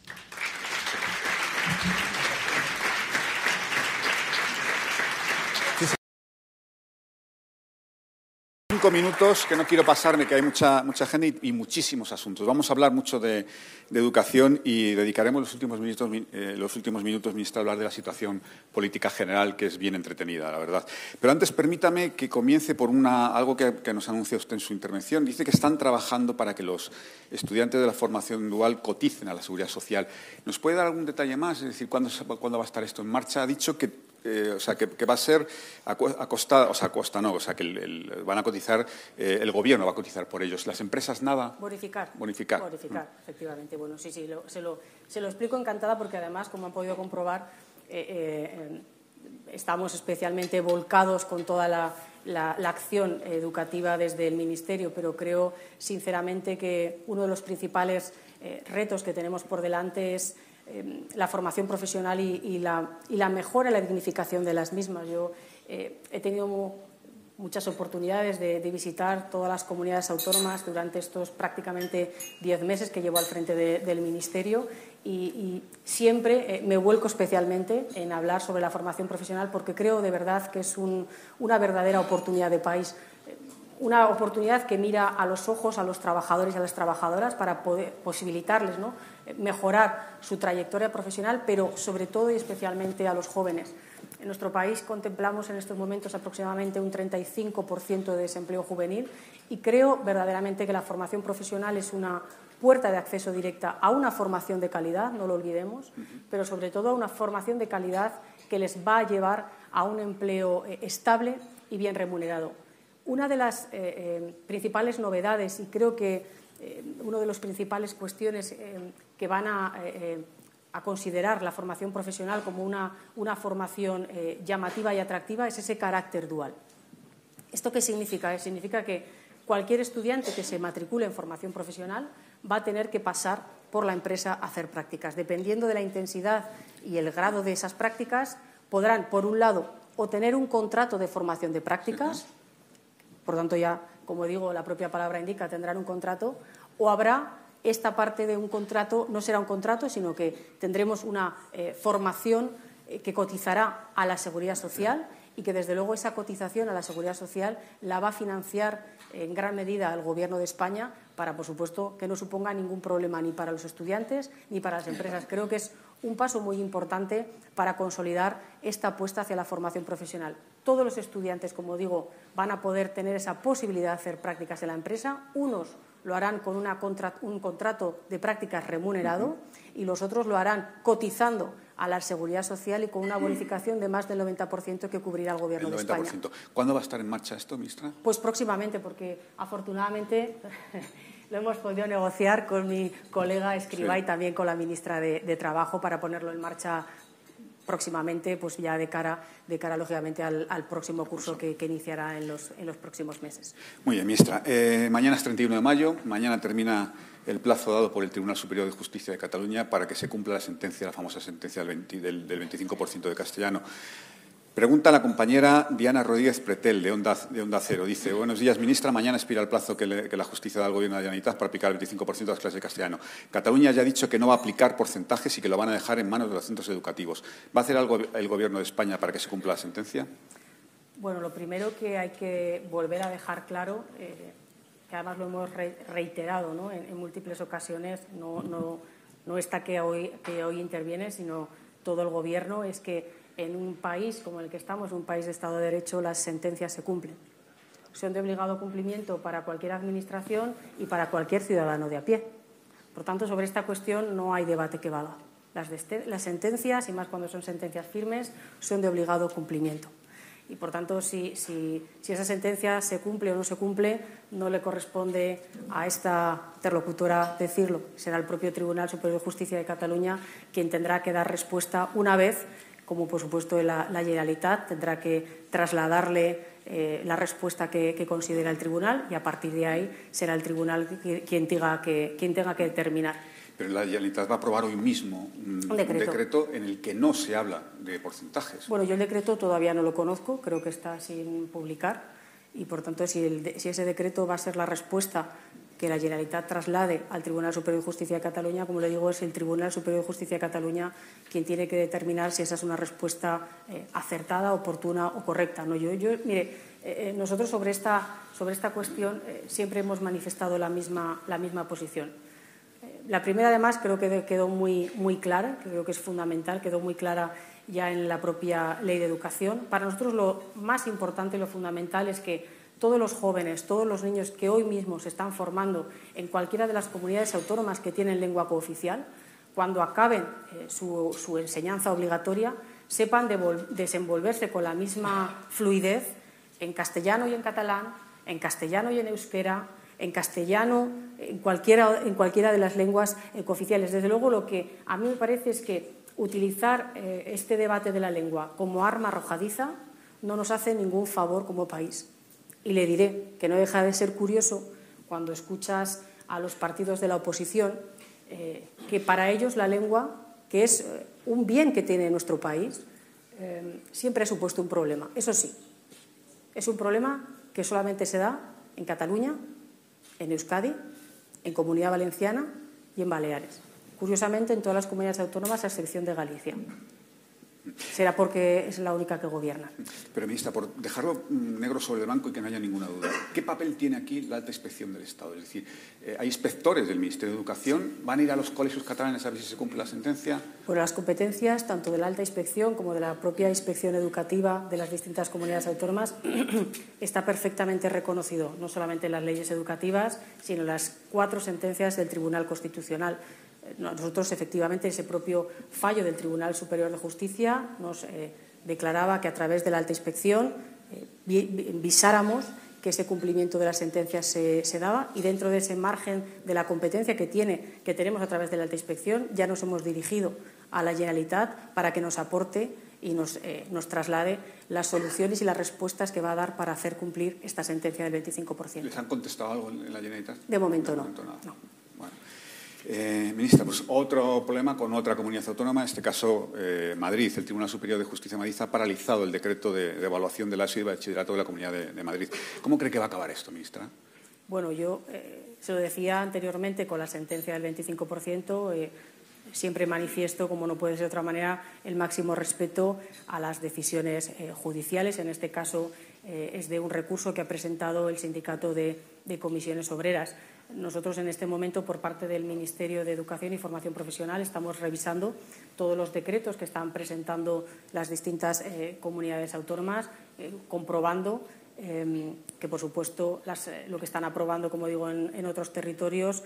Cinco minutos que no quiero pasarme, que hay mucha, mucha gente y, muchísimos asuntos. Vamos a hablar mucho de, educación y dedicaremos los últimos minutos, eh, los últimos minutos, ministra, a hablar de la situación política general, que es bien entretenida, la verdad. Pero antes, permítame que comience por una, algo que, nos anuncia usted en su intervención. Dice que están trabajando para que los estudiantes de la formación dual coticen a la seguridad social. ¿Nos puede dar algún detalle más? Es decir, ¿cuándo, ¿cuándo va a estar esto en marcha? Ha dicho que eh, o sea, que, va a ser a, costa, o sea, a costa no, o sea, que van a cotizar, eh, el gobierno va a cotizar por ellos. Las empresas nada. Bonificar. Bonificar. Bonificar, mm. efectivamente. Bueno, sí, sí, se, lo, se, lo, explico encantada porque además, como han podido comprobar, eh, estamos especialmente volcados con toda la, la, acción educativa desde el Ministerio, pero creo sinceramente que uno de los principales retos que tenemos por delante es Em, la formación profesional y, la, mejora y la dignificación de las mismas. Yo eh, he tenido muchas oportunidades de, visitar todas las comunidades autónomas durante estos prácticamente diez meses que llevo al frente del Ministerio y, siempre eh, me vuelco especialmente en hablar sobre la formación profesional porque creo de verdad que es una verdadera oportunidad de país una oportunidad que mira a los ojos a los trabajadores y a las trabajadoras para posibilitarles ¿no? mejorar su trayectoria profesional, pero sobre todo y especialmente a los jóvenes. En nuestro país contemplamos en estos momentos aproximadamente un 35% de desempleo juvenil y creo verdaderamente que la formación profesional es una puerta de acceso directa a una formación de calidad, no lo olvidemos, pero sobre todo a una formación de calidad que les va a llevar a un empleo eh, estable y bien remunerado. Una de las eh, eh, principales novedades, y creo que eh, una de las principales cuestiones que van a, considerar la formación profesional como una, formación llamativa y atractiva, es ese carácter dual. ¿Esto qué significa? Significa que cualquier estudiante que se matricule en formación profesional va a tener que pasar por la empresa a hacer prácticas. Dependiendo de la intensidad y el grado de esas prácticas, podrán, por un lado, o tener un contrato de formación de prácticas, por tanto ya, como digo, la propia palabra indica, tendrán un contrato, o habrá esta parte de un contrato, no será un contrato, sino que tendremos una eh, formación eh, que cotizará a la seguridad social y que, desde luego, esa cotización a la seguridad social la va a financiar en gran medida el Gobierno de España para, por supuesto, que no suponga ningún problema ni para los estudiantes ni para las empresas. Creo que es un paso muy importante para consolidar esta apuesta hacia la formación profesional. Todos los estudiantes, como digo, van a poder tener esa posibilidad de hacer prácticas en la empresa. Unos lo harán con un contrato de prácticas remunerado y los otros lo harán cotizando a la seguridad social y con una bonificación de más del 90% que cubrirá el Gobierno el 90%. de España. ¿Cuándo va a estar en marcha esto, ministra? Pues próximamente, porque afortunadamente lo hemos podido negociar con mi colega Escriba y también con la ministra de, Trabajo para ponerlo en marcha próximamente, pues ya de cara, de cara lógicamente, al, próximo curso que, iniciará en los, en los, próximos meses. Muy bien, ministra. Eh, mañana es 31 de mayo, mañana termina el plazo dado por el Tribunal Superior de Justicia de Cataluña para que se cumpla la sentencia, la famosa sentencia del, del 25% de castellano. Pregunta la compañera Diana Rodríguez Pretel, de Onda, de Cero. Dice, buenos días, ministra. Mañana expira el plazo que, la justicia da al Gobierno de la Generalitat para aplicar el 25% de las clases de castellano. Cataluña ya ha dicho que no va a aplicar porcentajes y que lo van a dejar en manos de los centros educativos. ¿Va a hacer algo el Gobierno de España para que se cumpla la sentencia? Bueno, lo primero que hay que volver a dejar claro, eh, que además lo hemos reiterado en, múltiples ocasiones, no, no, está que hoy, que hoy interviene, sino todo el Gobierno, es que en un país como el que estamos, un país de Estado de Derecho, las sentencias se cumplen. Son de obligado cumplimiento para cualquier administración y para cualquier ciudadano de a pie. Por tanto, sobre esta cuestión no hay debate que valga. Las, las sentencias, y más cuando son sentencias firmes, son de obligado cumplimiento. Y, por tanto, si, esa sentencia se cumple o no se cumple, no le corresponde a esta interlocutora decirlo. Será el propio Tribunal Superior de Justicia de Cataluña quien tendrá que dar respuesta una vez como por supuesto la, la Generalitat tendrá que trasladarle eh, la respuesta que, considera el tribunal y a partir de ahí será el tribunal quien tenga que, quien tenga que determinar. Pero la Generalitat va a aprobar hoy mismo un, decreto. en el que no se habla de porcentajes. Bueno, yo el decreto todavía no lo conozco, creo que está sin publicar y, por tanto, si, si ese decreto va a ser la respuesta que la Generalitat traslade al Tribunal Superior de Justicia de Cataluña. Como le digo, es el Tribunal Superior de Justicia de Cataluña quien tiene que determinar si esa es una respuesta eh, acertada, oportuna o correcta. ¿no? Yo, yo mire, eh, eh, nosotros sobre esta, sobre esta cuestión siempre hemos manifestado la misma, la misma posición. La primera, además, creo que quedó muy, muy clara, creo que es fundamental, quedó muy clara ya en la propia Ley de Educación. Para nosotros lo más importante y lo fundamental es que todos los jóvenes, todos los niños que hoy mismo se están formando en cualquiera de las comunidades autónomas que tienen lengua cooficial, cuando acaben eh, su, enseñanza obligatoria, sepan desenvolverse con la misma fluidez en castellano y en catalán, en castellano y en euskera, en castellano, en cualquiera, en cualquiera de las lenguas eh, cooficiales. Desde luego, lo que a mí me parece es que utilizar eh, este debate de la lengua como arma arrojadiza no nos hace ningún favor como país. Y le diré que no deja de ser curioso cuando escuchas a los partidos de la oposición eh, que para ellos la lengua, que es eh, un bien que tiene nuestro país, eh, siempre ha supuesto un problema. Eso sí, es un problema que solamente se da en Cataluña, en Euskadi, en Comunidad Valenciana y en Baleares. Curiosamente, en todas las comunidades autónomas, a excepción de Galicia será porque es la única que gobierna. Pero, ministra, por dejarlo negro sobre el banco y que no haya ninguna duda, ¿qué papel tiene aquí la alta inspección del Estado? Es decir, eh, ¿hay inspectores del Ministerio de Educación? ¿Van a ir a los colegios catalanes a ver si se cumple la sentencia? Bueno, las competencias, tanto de la alta inspección como de la propia inspección educativa de las distintas comunidades autónomas, *clears throat* está perfectamente reconocido, no solamente en las leyes educativas, sino en las cuatro sentencias del Tribunal Constitucional. Nosotros, efectivamente, ese propio fallo del Tribunal Superior de Justicia nos eh, declaraba que a través de la alta inspección eh, visáramos que ese cumplimiento de las sentencias se, daba y dentro de ese margen de la competencia que, tiene, que tenemos a través de la alta inspección ya nos hemos dirigido a la Generalitat para que nos aporte y nos, eh, nos, traslade las soluciones y las respuestas que va a dar para hacer cumplir esta sentencia del 25%. ¿Les han contestado algo en la Generalitat? De momento, no. no. Eh, ministra, pues otro problema con otra comunidad autónoma, en este caso eh, Madrid. El Tribunal Superior de Justicia de Madrid ha paralizado el decreto de, evaluación de la y bachillerato de la Comunidad de, Madrid. ¿Cómo cree que va a acabar esto, ministra? Bueno, yo eh, se lo decía anteriormente con la sentencia del 25%. siempre manifiesto, como no puede ser de otra manera, el máximo respeto a las decisiones judiciales. En este caso es de un recurso que ha presentado el Sindicato de Comisiones Obreras. Nosotros en este momento, por parte del Ministerio de Educación y Formación Profesional, estamos revisando todos los decretos que están presentando las distintas eh, comunidades autónomas, eh, comprobando em, que, por supuesto, eh, lo que están aprobando, como digo, en otros territorios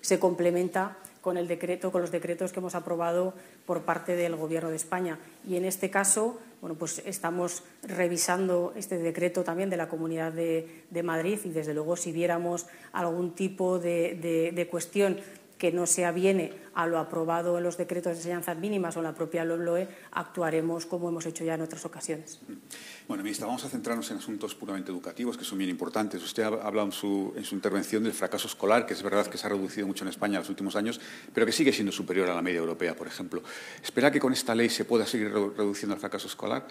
se complementa con el decreto, con los decretos que hemos aprobado por parte del Gobierno de España. Y en este caso, bueno, pues estamos revisando este decreto también de la Comunidad de, Madrid y, desde luego, si viéramos algún tipo de cuestión que no se aviene a lo aprobado en los decretos de enseñanzas mínimas o en la propia LOE, actuaremos como hemos hecho ya en otras ocasiones. Bueno, ministra, vamos a centrarnos en asuntos puramente educativos, que son bien importantes. Usted ha hablado en su, en su intervención del fracaso escolar, que es verdad que se ha reducido mucho en España en los últimos años, pero que sigue siendo superior a la media europea, por ejemplo. ¿Espera que con esta ley se pueda seguir reduciendo el fracaso escolar?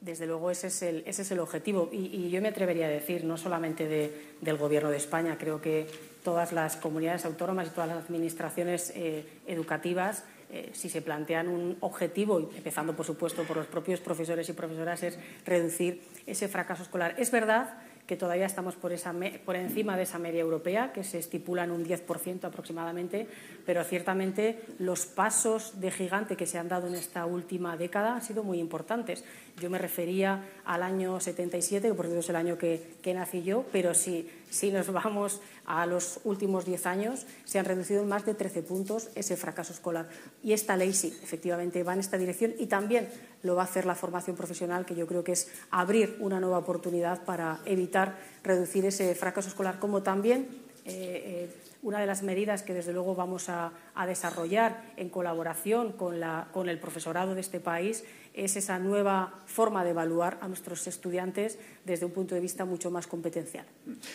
Desde luego ese es el, ese es el objetivo y, yo me atrevería a decir, no solamente del Gobierno de España, creo que todas las comunidades autónomas y todas las administraciones eh, educativas, eh, si se plantean un objetivo, empezando por supuesto por los propios profesores y profesoras, es reducir ese fracaso escolar. Es verdad que todavía estamos por, esa, por encima de esa media europea, que se estipula en un 10% aproximadamente, pero ciertamente los pasos de gigante que se han dado en esta última década han sido muy importantes. Yo me refería al año 77, que por cierto es el año que, que nací yo, pero si, si nos vamos a los últimos 10 años, se han reducido en más de 13 puntos ese fracaso escolar. Y esta ley sí, efectivamente, va en esta dirección y también lo va a hacer la formación profesional, que yo creo que es abrir una nueva oportunidad para evitar reducir ese fracaso escolar, como también eh, eh, una de las medidas que desde luego vamos a, desarrollar en colaboración con, con, el profesorado de este país es esa nueva forma de evaluar a nuestros estudiantes desde un punto de vista mucho más competencial.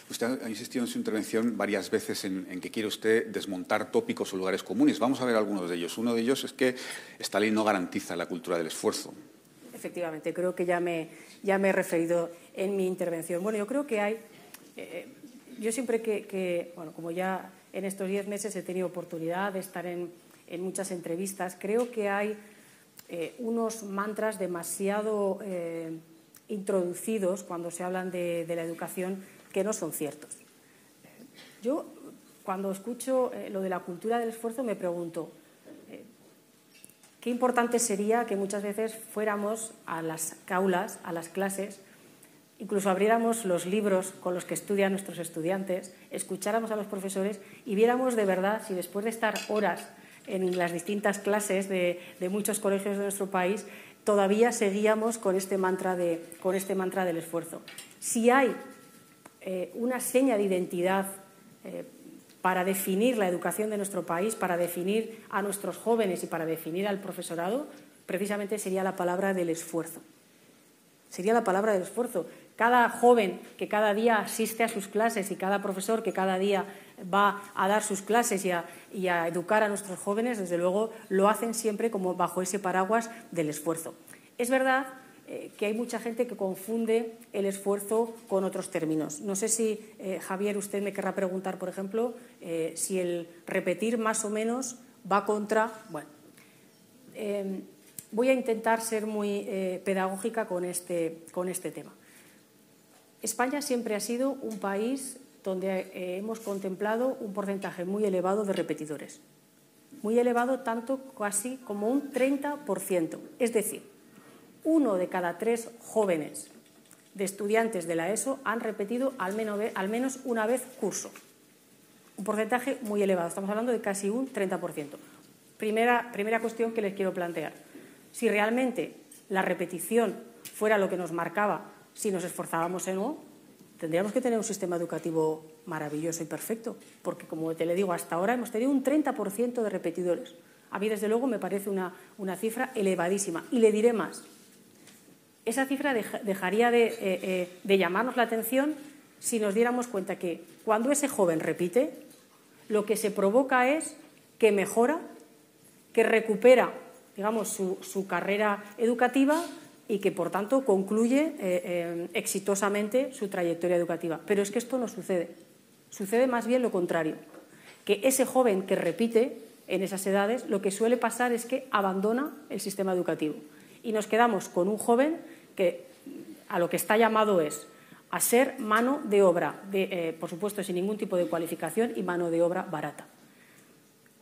Usted ha insistido en su intervención varias veces en, que quiere usted desmontar tópicos o lugares comunes. Vamos a ver algunos de ellos. Uno de ellos es que esta ley no garantiza la cultura del esfuerzo. Efectivamente, creo que ya me, ya me he referido en mi intervención. Bueno, yo creo que hay. Eh, yo siempre que, bueno, como ya en estos diez meses he tenido oportunidad de estar en, muchas entrevistas. Creo que hay eh, unos mantras demasiado eh, introducidos cuando se hablan de, la educación que no son ciertos. Yo, cuando escucho eh, lo de la cultura del esfuerzo, me pregunto, qué importante sería que muchas veces fuéramos a las aulas, a las clases, incluso abriéramos los libros con los que estudian nuestros estudiantes, escucháramos a los profesores y viéramos de verdad si después de estar horas en las distintas clases de, muchos colegios de nuestro país, todavía seguíamos con este mantra, de, con este mantra del esfuerzo. Si hay eh, una seña de identidad eh, para definir la educación de nuestro país, para definir a nuestros jóvenes y para definir al profesorado, precisamente sería la palabra del esfuerzo. Sería la palabra del esfuerzo cada joven que cada día asiste a sus clases y cada profesor que cada día va a dar sus clases y a, educar a nuestros jóvenes, desde luego lo hacen siempre como bajo ese paraguas del esfuerzo. Es verdad eh, que hay mucha gente que confunde el esfuerzo con otros términos. No sé si, eh, Javier, usted me querrá preguntar, por ejemplo, eh, si el repetir más o menos va contra. Bueno, voy a intentar ser muy pedagógica con este, con este tema. España siempre ha sido un país donde eh, hemos contemplado un porcentaje muy elevado de repetidores. Muy elevado, tanto casi como un 30%. Es decir, uno de cada tres jóvenes de estudiantes de la ESO han repetido al menos, una vez curso. Un porcentaje muy elevado. Estamos hablando de casi un 30%. Primera, primera cuestión que les quiero plantear. Si realmente la repetición fuera lo que nos marcaba si nos esforzábamos en no, tendríamos que tener un sistema educativo maravilloso y perfecto, porque como te le digo, hasta ahora hemos tenido un 30% de repetidores. A mí, desde luego, me parece una, cifra elevadísima. Y le diré más. Esa cifra dejaría de, eh, eh, de llamarnos la atención si nos diéramos cuenta que cuando ese joven repite, lo que se provoca es que mejora, que recupera, digamos, su, carrera educativa y que, por tanto, concluye eh, eh, exitosamente su trayectoria educativa. Pero es que esto no sucede. Sucede más bien lo contrario, que ese joven que repite en esas edades, lo que suele pasar es que abandona el sistema educativo y nos quedamos con un joven que a lo que está llamado es a ser mano de obra, eh, por supuesto sin ningún tipo de cualificación y mano de obra barata.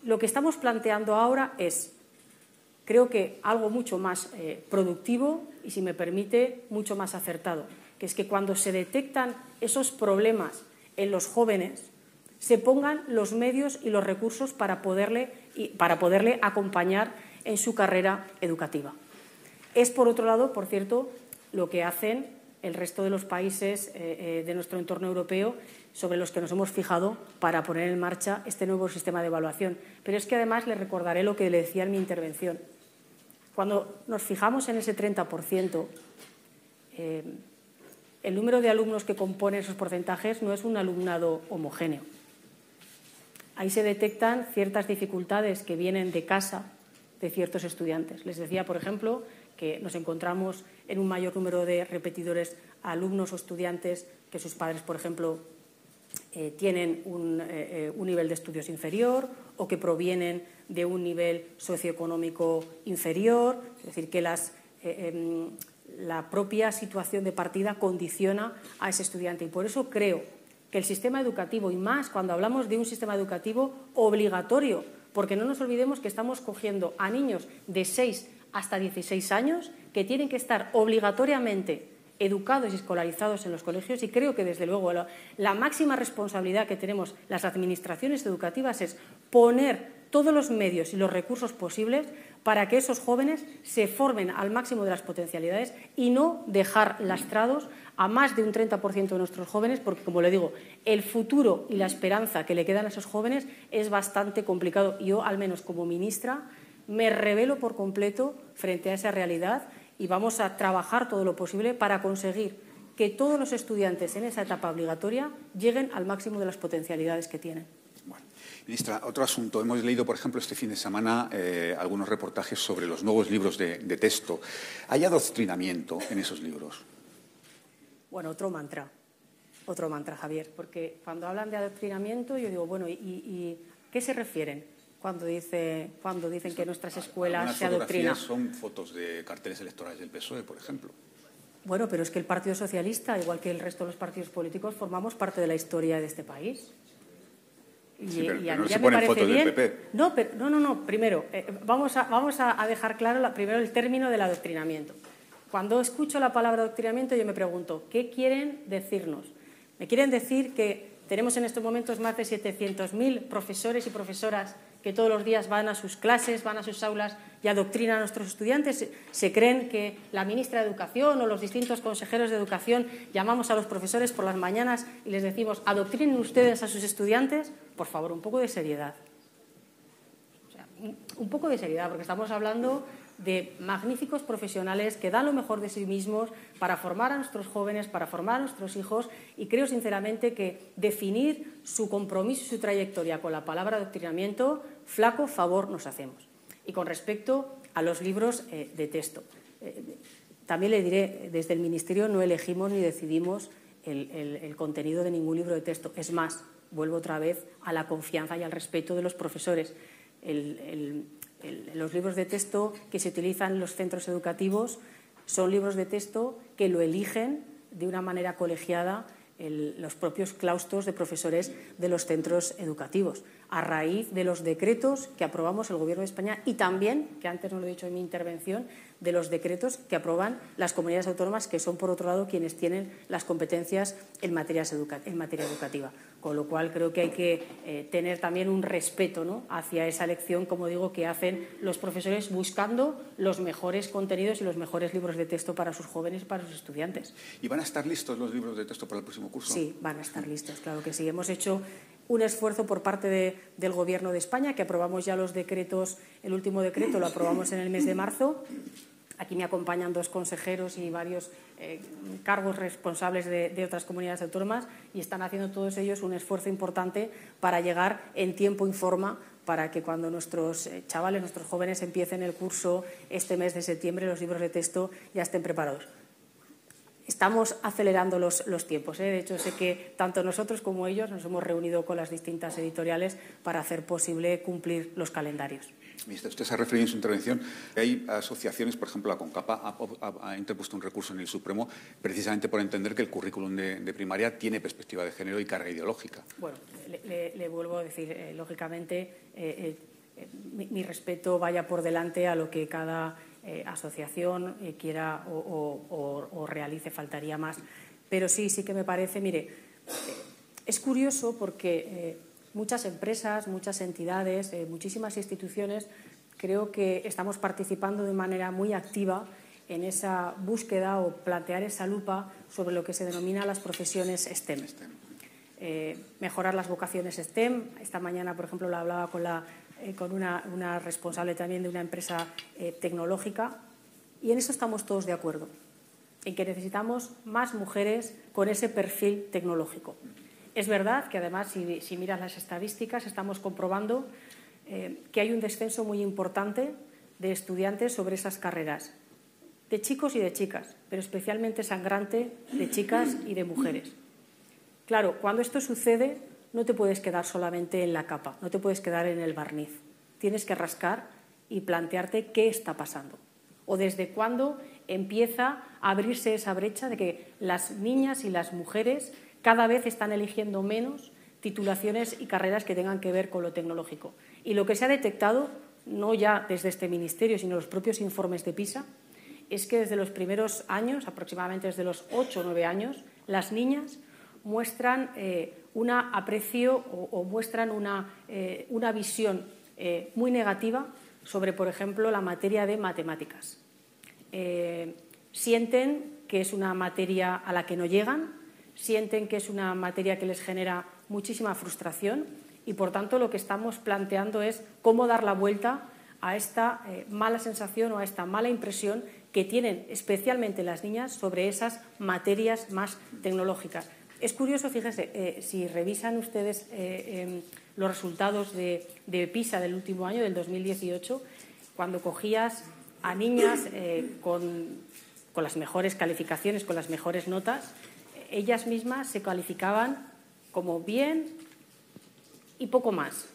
Lo que estamos planteando ahora es, creo que algo mucho más eh, productivo y, si me permite, mucho más acertado, que es que cuando se detectan esos problemas en los jóvenes, se pongan los medios y los recursos para poderle, para poderle acompañar en su carrera educativa. Es, por otro lado, por cierto, lo que hacen el resto de los países eh, eh, de nuestro entorno europeo sobre los que nos hemos fijado para poner en marcha este nuevo sistema de evaluación. Pero es que además le recordaré lo que le decía en mi intervención. Cuando nos fijamos en ese 30%, eh, el número de alumnos que compone esos porcentajes no es un alumnado homogéneo. Ahí se detectan ciertas dificultades que vienen de casa de ciertos estudiantes. Les decía, por ejemplo, que nos encontramos en un mayor número de repetidores alumnos o estudiantes que sus padres, por ejemplo, eh, tienen eh, eh, un, nivel de estudios inferior o que provienen de un nivel socioeconómico inferior, es decir, que em, la propia situación de partida condiciona a ese estudiante. Y por eso creo que el sistema educativo, y más cuando hablamos de un sistema educativo obligatorio, porque no nos olvidemos que estamos cogiendo a niños de 6 hasta 16 años que tienen que estar obligatoriamente educados y escolarizados en los colegios y creo que, desde luego, la, máxima responsabilidad que tenemos las administraciones educativas es poner todos los medios y los recursos posibles para que esos jóvenes se formen al máximo de las potencialidades y no dejar lastrados a más de un 30% de nuestros jóvenes, porque, como le digo, el futuro y la esperanza que le quedan a esos jóvenes es bastante complicado. Yo, al menos como ministra, me revelo por completo frente a esa realidad y vamos a trabajar todo lo posible para conseguir que todos los estudiantes en esa etapa obligatoria lleguen al máximo de las potencialidades que tienen. Ministra, otro asunto. Hemos leído, por ejemplo, este fin de semana eh, algunos reportajes sobre los nuevos libros de, texto. ¿Hay adoctrinamiento en esos libros? Bueno, otro mantra. Otro mantra, Javier, porque cuando hablan de adoctrinamiento, yo digo, bueno, ¿y, y qué se refieren? cuando, dice, cuando dicen que nuestras escuelas se adoctrinan. son fotos de carteles electorales del PSOE, por ejemplo. Bueno, pero es que el Partido Socialista, igual que el resto de los partidos políticos, formamos parte de la historia de este país. Y, a mí ya me parece bien. No, pero, no, no, no. Primero, eh, vamos, a, vamos a, dejar claro primero el término del adoctrinamiento. Cuando escucho la palabra adoctrinamiento, yo me pregunto, ¿qué quieren decirnos? ¿Me quieren decir que tenemos en estos momentos más de 700.000 profesores y profesoras que todos los días van a sus clases, van a sus aulas y adoctrinan a nuestros estudiantes. Se creen que la ministra de Educación o los distintos consejeros de Educación llamamos a los profesores por las mañanas y les decimos, adoctrinen ustedes a sus estudiantes. Por favor, un poco de seriedad. un poco de seriedad, porque estamos hablando de magníficos profesionales que dan lo mejor de sí mismos para formar a nuestros jóvenes, para formar a nuestros hijos y creo sinceramente que definir su compromiso y su trayectoria con la palabra adoctrinamiento, flaco favor nos hacemos. Y con respecto a los libros eh, de texto, eh, también le diré, desde el Ministerio no elegimos ni decidimos el, contenido de ningún libro de texto. Es más, vuelvo otra vez a la confianza y al respeto de los profesores. Los libros de texto que se utilizan en los centros educativos son libros de texto que lo eligen de una manera colegiada los propios claustros de profesores de los centros educativos, a raíz de los decretos que aprobamos el Gobierno de España y también, que antes no lo he dicho en mi intervención, de los decretos que aprueban las comunidades autónomas, que son, por otro lado, quienes tienen las competencias en materia, educativa. Con lo cual, creo que hay que eh, tener también un respeto ¿no? hacia esa elección, como digo, que hacen los profesores buscando los mejores contenidos y los mejores libros de texto para sus jóvenes y para sus estudiantes. ¿Y van a estar listos los libros de texto para el próximo curso? Sí, van a estar listos, claro que sí. Hemos hecho un esfuerzo por parte del Gobierno de España, que aprobamos ya los decretos, el último decreto lo aprobamos en el mes de marzo, Aquí me acompañan dos consejeros y varios eh, cargos responsables de, otras comunidades autónomas y están haciendo todos ellos un esfuerzo importante para llegar en tiempo y forma para que cuando nuestros eh, chavales, nuestros jóvenes empiecen el curso este mes de septiembre, los libros de texto ya estén preparados estamos acelerando los, tiempos. ¿eh? De hecho, sé que tanto nosotros como ellos nos hemos reunido con las distintas editoriales para hacer posible cumplir los calendarios. Usted se ha referido en su intervención que hay asociaciones, por ejemplo, la CONCAPA ha, interpuesto un recurso en el Supremo precisamente por entender que el currículum de, primaria tiene perspectiva de género y carga ideológica. Bueno, le, vuelvo a decir, eh, lógicamente, eh, mi respeto vaya por delante a lo que cada eh, asociación eh, quiera o, realice, faltaría más. Pero sí, sí que me parece, mire, es curioso porque eh, muchas empresas, muchas entidades, muchísimas instituciones, creo que estamos participando de manera muy activa en esa búsqueda o plantear esa lupa sobre lo que se denomina las profesiones STEM. mejorar las vocaciones STEM. Esta mañana, por ejemplo, lo hablaba con la eh, con una, responsable también de una empresa eh, tecnológica, y en eso estamos todos de acuerdo, en que necesitamos más mujeres con ese perfil tecnológico. Es verdad que además, si, miras las estadísticas, estamos comprobando eh, que hay un descenso muy importante de estudiantes sobre esas carreras, de chicos y de chicas, pero especialmente sangrante de chicas y de mujeres. Claro, cuando esto sucede, no te puedes quedar solamente en la capa, no te puedes quedar en el barniz. Tienes que rascar y plantearte qué está pasando. O desde cuándo empieza a abrirse esa brecha de que las niñas y las mujeres cada vez están eligiendo menos titulaciones y carreras que tengan que ver con lo tecnológico. Y lo que se ha detectado, no ya desde este Ministerio, sino los propios informes de PISA, es que desde los primeros años, aproximadamente desde los ocho o nueve años, las niñas muestran eh, un aprecio o, muestran una, eh, visión eh, muy negativa sobre, por ejemplo, la materia de matemáticas. sienten que es una materia a la que no llegan, sienten que es una materia que les genera muchísima frustración y, por tanto, lo que estamos planteando es cómo dar la vuelta a esta mala sensación o a esta mala impresión que tienen especialmente las niñas sobre esas materias más tecnológicas. Es curioso, fíjense, eh, si revisan ustedes eh, em, los resultados de, PISA del último año, del 2018, cuando cogías a niñas eh, con, las mejores calificaciones, con las mejores notas, ellas mismas se calificaban como bien y poco más.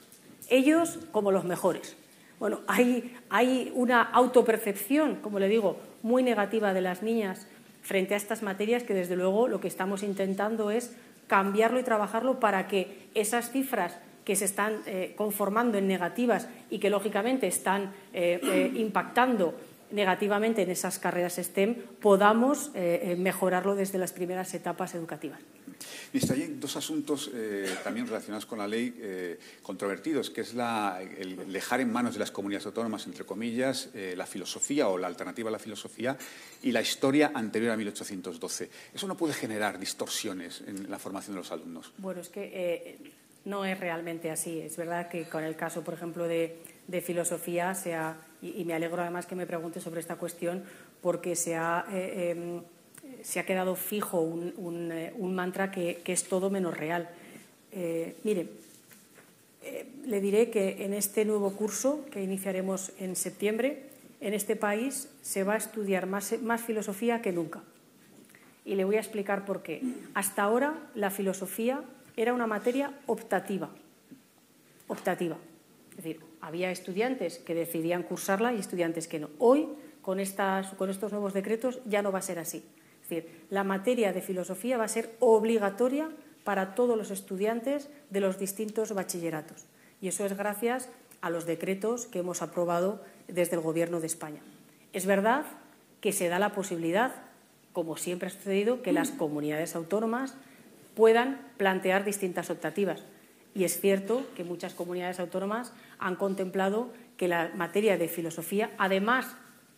Ellos como los mejores. Bueno, hay, una autopercepción, como le digo, muy negativa de las niñas frente a estas materias que desde luego lo que estamos intentando es cambiarlo y trabajarlo para que esas cifras que se están eh, conformando en negativas y que lógicamente están eh, eh, impactando negativamente en esas carreras STEM, podamos mejorarlo desde las primeras etapas educativas. Hay dos asuntos eh, también relacionados con la ley eh, controvertidos, que es el dejar en manos de las comunidades autónomas, entre comillas, eh, la filosofía o la alternativa a la filosofía y la historia anterior a 1812. ¿Eso no puede generar distorsiones en la formación de los alumnos? Bueno, es que no es realmente así. Es verdad que con el caso, por ejemplo, de, filosofía, se y, me alegro además que me pregunte sobre esta cuestión, porque se ha em, se ha quedado fijo un, eh, mantra que, es todo menos real. Eh, mire, eh, le diré que en este nuevo curso que iniciaremos en septiembre, en este país se va a estudiar más, más filosofía que nunca. Y le voy a explicar por qué. Hasta ahora la filosofía era una materia optativa. Optativa. Es decir, había estudiantes que decidían cursarla y estudiantes que no. Hoy, con, estas, con estos nuevos decretos, ya no va a ser así. Es decir, la materia de filosofía va a ser obligatoria para todos los estudiantes de los distintos bachilleratos. Y eso es gracias a los decretos que hemos aprobado desde el Gobierno de España. Es verdad que se da la posibilidad, como siempre ha sucedido, que las comunidades autónomas puedan plantear distintas optativas. Y es cierto que muchas comunidades autónomas han contemplado que la materia de filosofía, además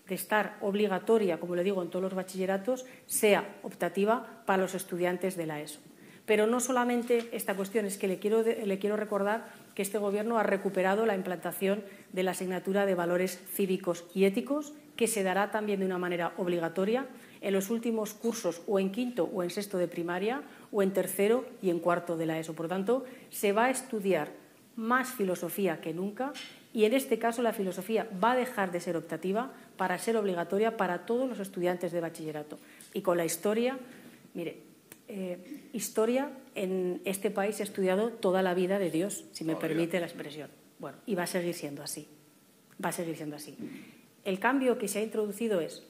de estar obligatoria, como le digo, en todos los bachilleratos, sea optativa para los estudiantes de la ESO. Pero no solamente esta cuestión, es que le quiero, le quiero recordar que este Gobierno ha recuperado la implantación de la asignatura de valores cívicos y éticos, que se dará también de una manera obligatoria en los últimos cursos o en quinto o en sexto de primaria o en tercero y en cuarto de la ESO. Por tanto, se va a estudiar más filosofía que nunca y en este caso la filosofía va a dejar de ser optativa para ser obligatoria para todos los estudiantes de bachillerato. Y con la historia, mire, eh, historia en este país he estudiado toda la vida de Dios, si me permite la expresión. Bueno, y va a seguir siendo así. Va a seguir siendo así. El cambio que se ha introducido es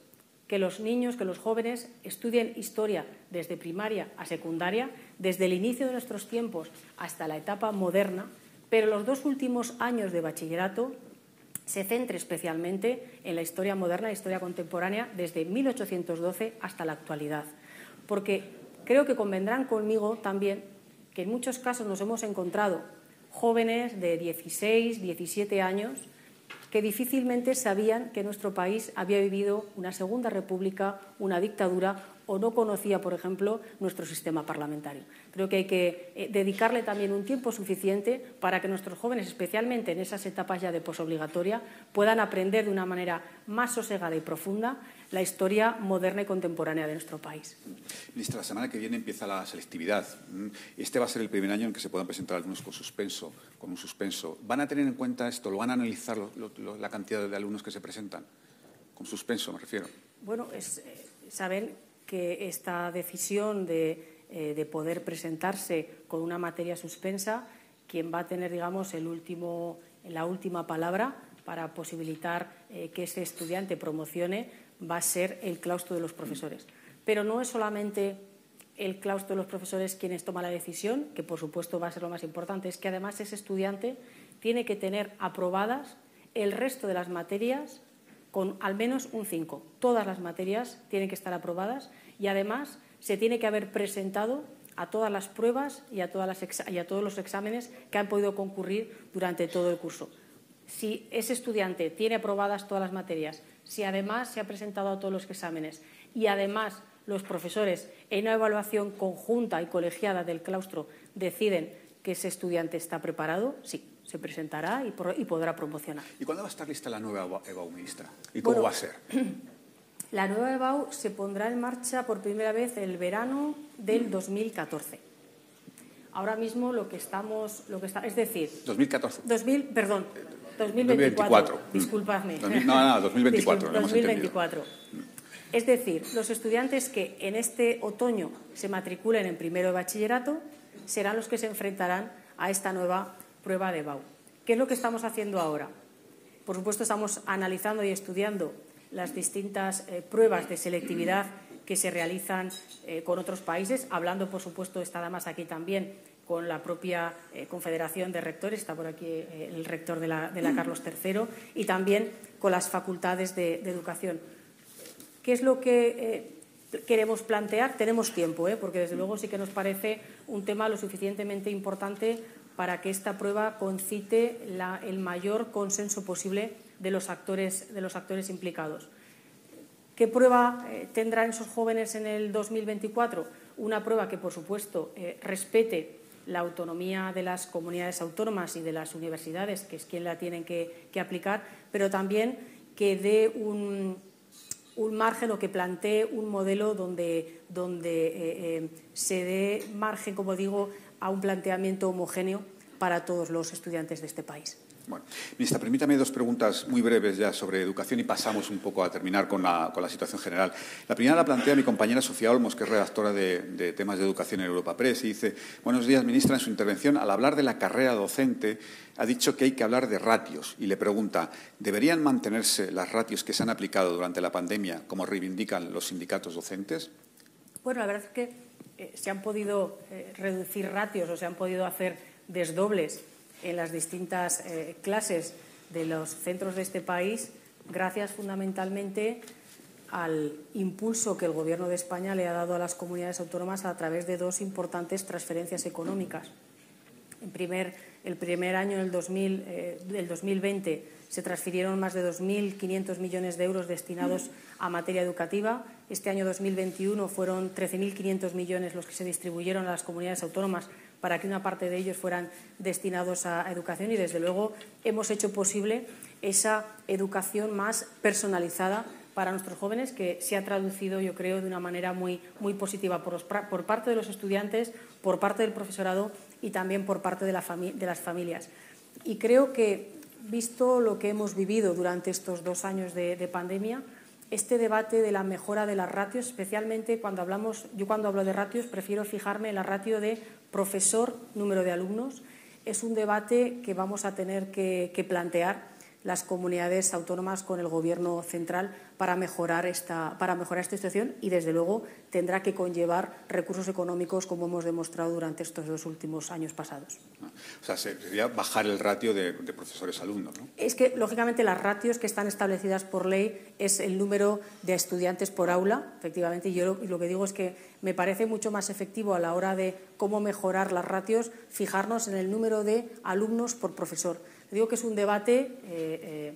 que los niños, que los jóvenes estudien historia desde primaria a secundaria, desde el inicio de nuestros tiempos hasta la etapa moderna, pero los dos últimos años de bachillerato se centre especialmente en la historia moderna, la historia contemporánea, desde 1812 hasta la actualidad. Porque creo que convendrán conmigo también que en muchos casos nos hemos encontrado jóvenes de 16, 17 años que difícilmente sabían que nuestro país había vivido una segunda república, una dictadura o no conocía, por ejemplo, nuestro sistema parlamentario. Creo que hay que eh, dedicarle también un tiempo suficiente para que nuestros jóvenes, especialmente en esas etapas ya de posobligatoria, puedan aprender de una manera más sosegada y profunda la historia moderna y contemporánea de nuestro país. Ministra, la semana que viene empieza la selectividad. Mm, este va a ser el primer año en que se puedan presentar alumnos con suspenso, con un suspenso. ¿Van a tener en cuenta esto? ¿Lo van a analizar la cantidad de alumnos que se presentan? Con suspenso, me refiero. Bueno, es, eh, saben que esta decisión de, eh, poder presentarse con una materia suspensa, quien va a tener, digamos, el último, la última palabra para posibilitar eh, que ese estudiante promocione va a ser el claustro de los profesores. Pero no es solamente el claustro de los profesores quienes toman la decisión, que por supuesto va a ser lo más importante, es que además ese estudiante tiene que tener aprobadas el resto de las materias con al menos un 5. Todas las materias tienen que estar aprobadas y además se tiene que haber presentado a todas las pruebas y a, todas las todos los exámenes que han podido concurrir durante todo el curso. Si ese estudiante tiene aprobadas todas las materias, si además se ha presentado a todos los exámenes y además los profesores en una evaluación conjunta y colegiada del claustro deciden que ese estudiante está preparado, sí, se presentará y, podrá promocionar. ¿Y cuándo va a estar lista la nueva EBAU, ministra? ¿Y cómo va a ser? *clears throat* La nueva EBAU se pondrá en marcha por primera vez el verano del 2014. Ahora mismo lo que estamos, lo que está, es decir, 2014. 2000, perdón, 2024. Disculpadme. no, no, 2024. 2024. *laughs* Es decir, los estudiantes que en este otoño se matriculen en primero de bachillerato serán los que se enfrentarán a esta nueva prueba de BAU. ¿Qué es lo que estamos haciendo ahora? Por supuesto, estamos analizando y estudiando las distintas eh, pruebas de selectividad que se realizan eh, con otros países, hablando, por supuesto, está además aquí también con la propia eh, Confederación de Rectores, está por aquí el rector de la, Carlos III, y también con las facultades de, de educación. ¿Qué es lo que queremos plantear? Tenemos tiempo, porque desde luego sí que nos parece un tema lo suficientemente importante para que esta prueba concite el mayor consenso posible de los actores, de los actores implicados. ¿Qué prueba eh, tendrán esos jóvenes en el 2024? Una prueba que, por supuesto, eh, respete la autonomía de las comunidades autónomas y de las universidades, que es quien la tienen que, aplicar, pero también que dé un, margen o que plantee un modelo donde, donde eh, se dé margen, como digo, a un planteamiento homogéneo para todos los estudiantes de este país. Bueno, ministra, permítame dos preguntas muy breves ya sobre educación y pasamos un poco a terminar con la, situación general. La primera la plantea mi compañera Sofía Olmos, que es redactora de, temas de educación en Europa Press, y dice, buenos días, ministra, en su intervención, al hablar de la carrera docente, ha dicho que hay que hablar de ratios y le pregunta, ¿deberían mantenerse las ratios que se han aplicado durante la pandemia, como reivindican los sindicatos docentes? Bueno, la verdad es que eh, se han podido eh, reducir ratios o se han podido hacer desdobles en las distintas eh, clases de los centros de este país, gracias fundamentalmente al impulso que el Gobierno de España le ha dado a las comunidades autónomas a través de dos importantes transferencias económicas. En primer, el primer año del, 2000, eh, del 2020 se transfirieron más de 2.500 millones de euros destinados a materia educativa. Este año 2021 fueron 13.500 millones los que se distribuyeron a las comunidades autónomas para que una parte de ellos fueran destinados a educación y, desde luego, hemos hecho posible esa educación más personalizada para nuestros jóvenes que se ha traducido, yo creo, de una manera muy, muy positiva por, parte de los estudiantes, por parte del profesorado y también por parte de, la de las familias. Y creo que, visto lo que hemos vivido durante estos dos años de pandemia, este debate de la mejora de las ratios, especialmente cuando hablamos, yo cuando hablo de ratios prefiero fijarme en la ratio de profesor, número de alumnos, es un debate que vamos a tener que, que plantear las comunidades autónomas con el Gobierno central para mejorar, esta, para mejorar esta situación y, desde luego, tendrá que conllevar recursos económicos, como hemos demostrado durante estos dos últimos años pasados. O sea, sería bajar el ratio de, profesores-alumnos, ¿no? Es que, lógicamente, las ratios que están establecidas por ley es el número de estudiantes por aula, efectivamente, y yo lo que digo es que me parece mucho más efectivo a la hora de cómo mejorar las ratios fijarnos en el número de alumnos por profesor Digo que es un debate eh,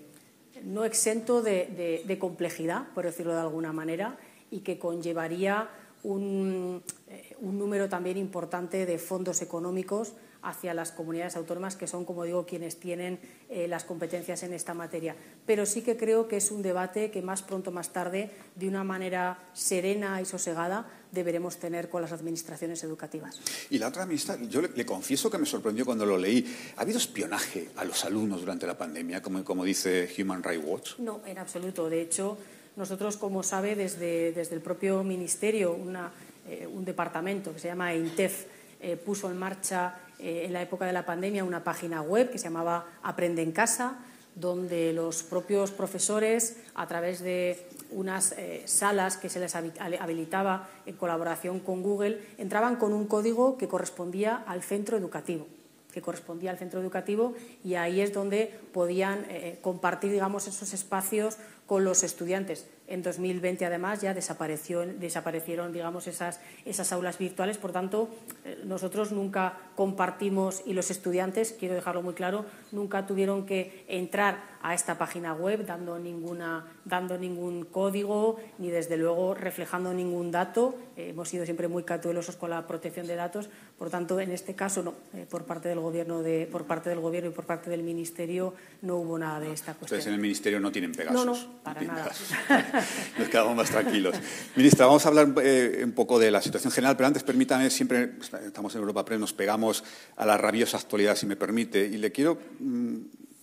eh, no exento de, complejidad, por decirlo de alguna manera, y que conllevaría un, eh, un número también importante de fondos económicos hacia las comunidades autónomas, que son, como digo, quienes tienen eh, las competencias en esta materia. Pero sí que creo que es un debate que más pronto, más tarde, de una manera serena y sosegada, deberemos tener con las administraciones educativas. Y la otra ministra, yo le, confieso que me sorprendió cuando lo leí. ¿Ha habido espionaje a los alumnos durante la pandemia, como, como dice Human Rights Watch? No, en absoluto. De hecho, nosotros, como sabe, desde, desde el propio Ministerio, una, eh, un departamento que se llama INTEF, eh, puso en marcha eh, en la época de la pandemia una página web que se llamaba Aprende en casa, donde los propios profesores, a través de unas eh, salas que se les habilitaba en colaboración con Google, entraban con un código que correspondía al centro educativo que correspondía al centro educativo y ahí es donde podían compartir digamos esos espacios con los estudiantes. En 2020, además, ya desapareció, desaparecieron digamos, esas, esas aulas virtuales. Por tanto, eh, nosotros nunca compartimos y los estudiantes, quiero dejarlo muy claro, nunca tuvieron que entrar a esta página web dando, ninguna, dando ningún código ni, desde luego, reflejando ningún dato. Eh, hemos sido siempre muy cautelosos con la protección de datos. Por tanto, en este caso, no. Eh, por, parte del gobierno de, por parte del Gobierno y por parte del Ministerio no hubo nada de esta cuestión. Ustedes en el Ministerio no tienen Pegasus. No, no, para nada. *laughs* *laughs* Nos quedamos más tranquilos. Ministra, vamos a hablar eh, un poco de la situación general, pero antes permítame, siempre estamos en Europa Press, nos pegamos a la rabiosa actualidad, si me permite, y le quiero mm,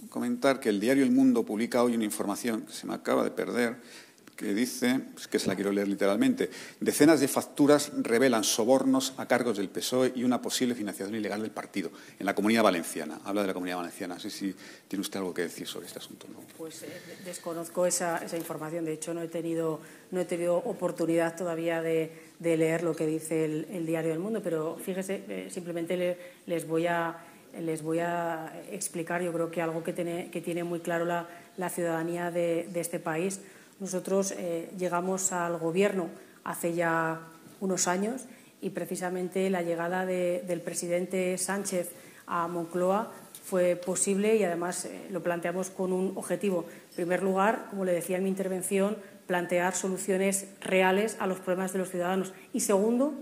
comentar que el diario El Mundo publica hoy una información que se me acaba de perder, que dice, pues que se la quiero leer literalmente, decenas de facturas revelan sobornos a cargos del PSOE y una posible financiación ilegal del partido en la comunidad valenciana. Habla de la comunidad valenciana. No sé si tiene usted algo que decir sobre este asunto. Pues eh, desconozco esa, información. De hecho, no he tenido, no he tenido oportunidad todavía de, leer lo que dice el, diario del Mundo, pero fíjese, eh, simplemente les voy a les voy a explicar, yo creo que algo que tiene, que tiene muy claro la, ciudadanía de, de este país nosotros eh, llegamos al Gobierno hace ya unos años y precisamente la llegada del presidente Sánchez a Moncloa fue posible y además eh, lo planteamos con un objetivo. En primer lugar, como le decía en mi intervención, plantear soluciones reales a los problemas de los ciudadanos. Y segundo,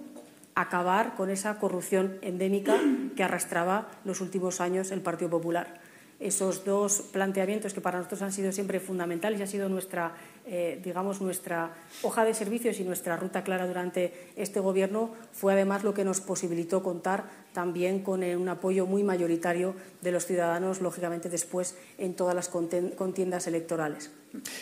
acabar con esa corrupción endémica que arrastraba los últimos años el Partido Popular esos dos planteamientos que para nosotros han sido siempre fundamentales y ha sido nuestra, eh, digamos, nuestra hoja de servicios y nuestra ruta clara durante este Gobierno, fue además lo que nos posibilitó contar también con un apoyo muy mayoritario de los ciudadanos, lógicamente después en todas las contiendas electorales.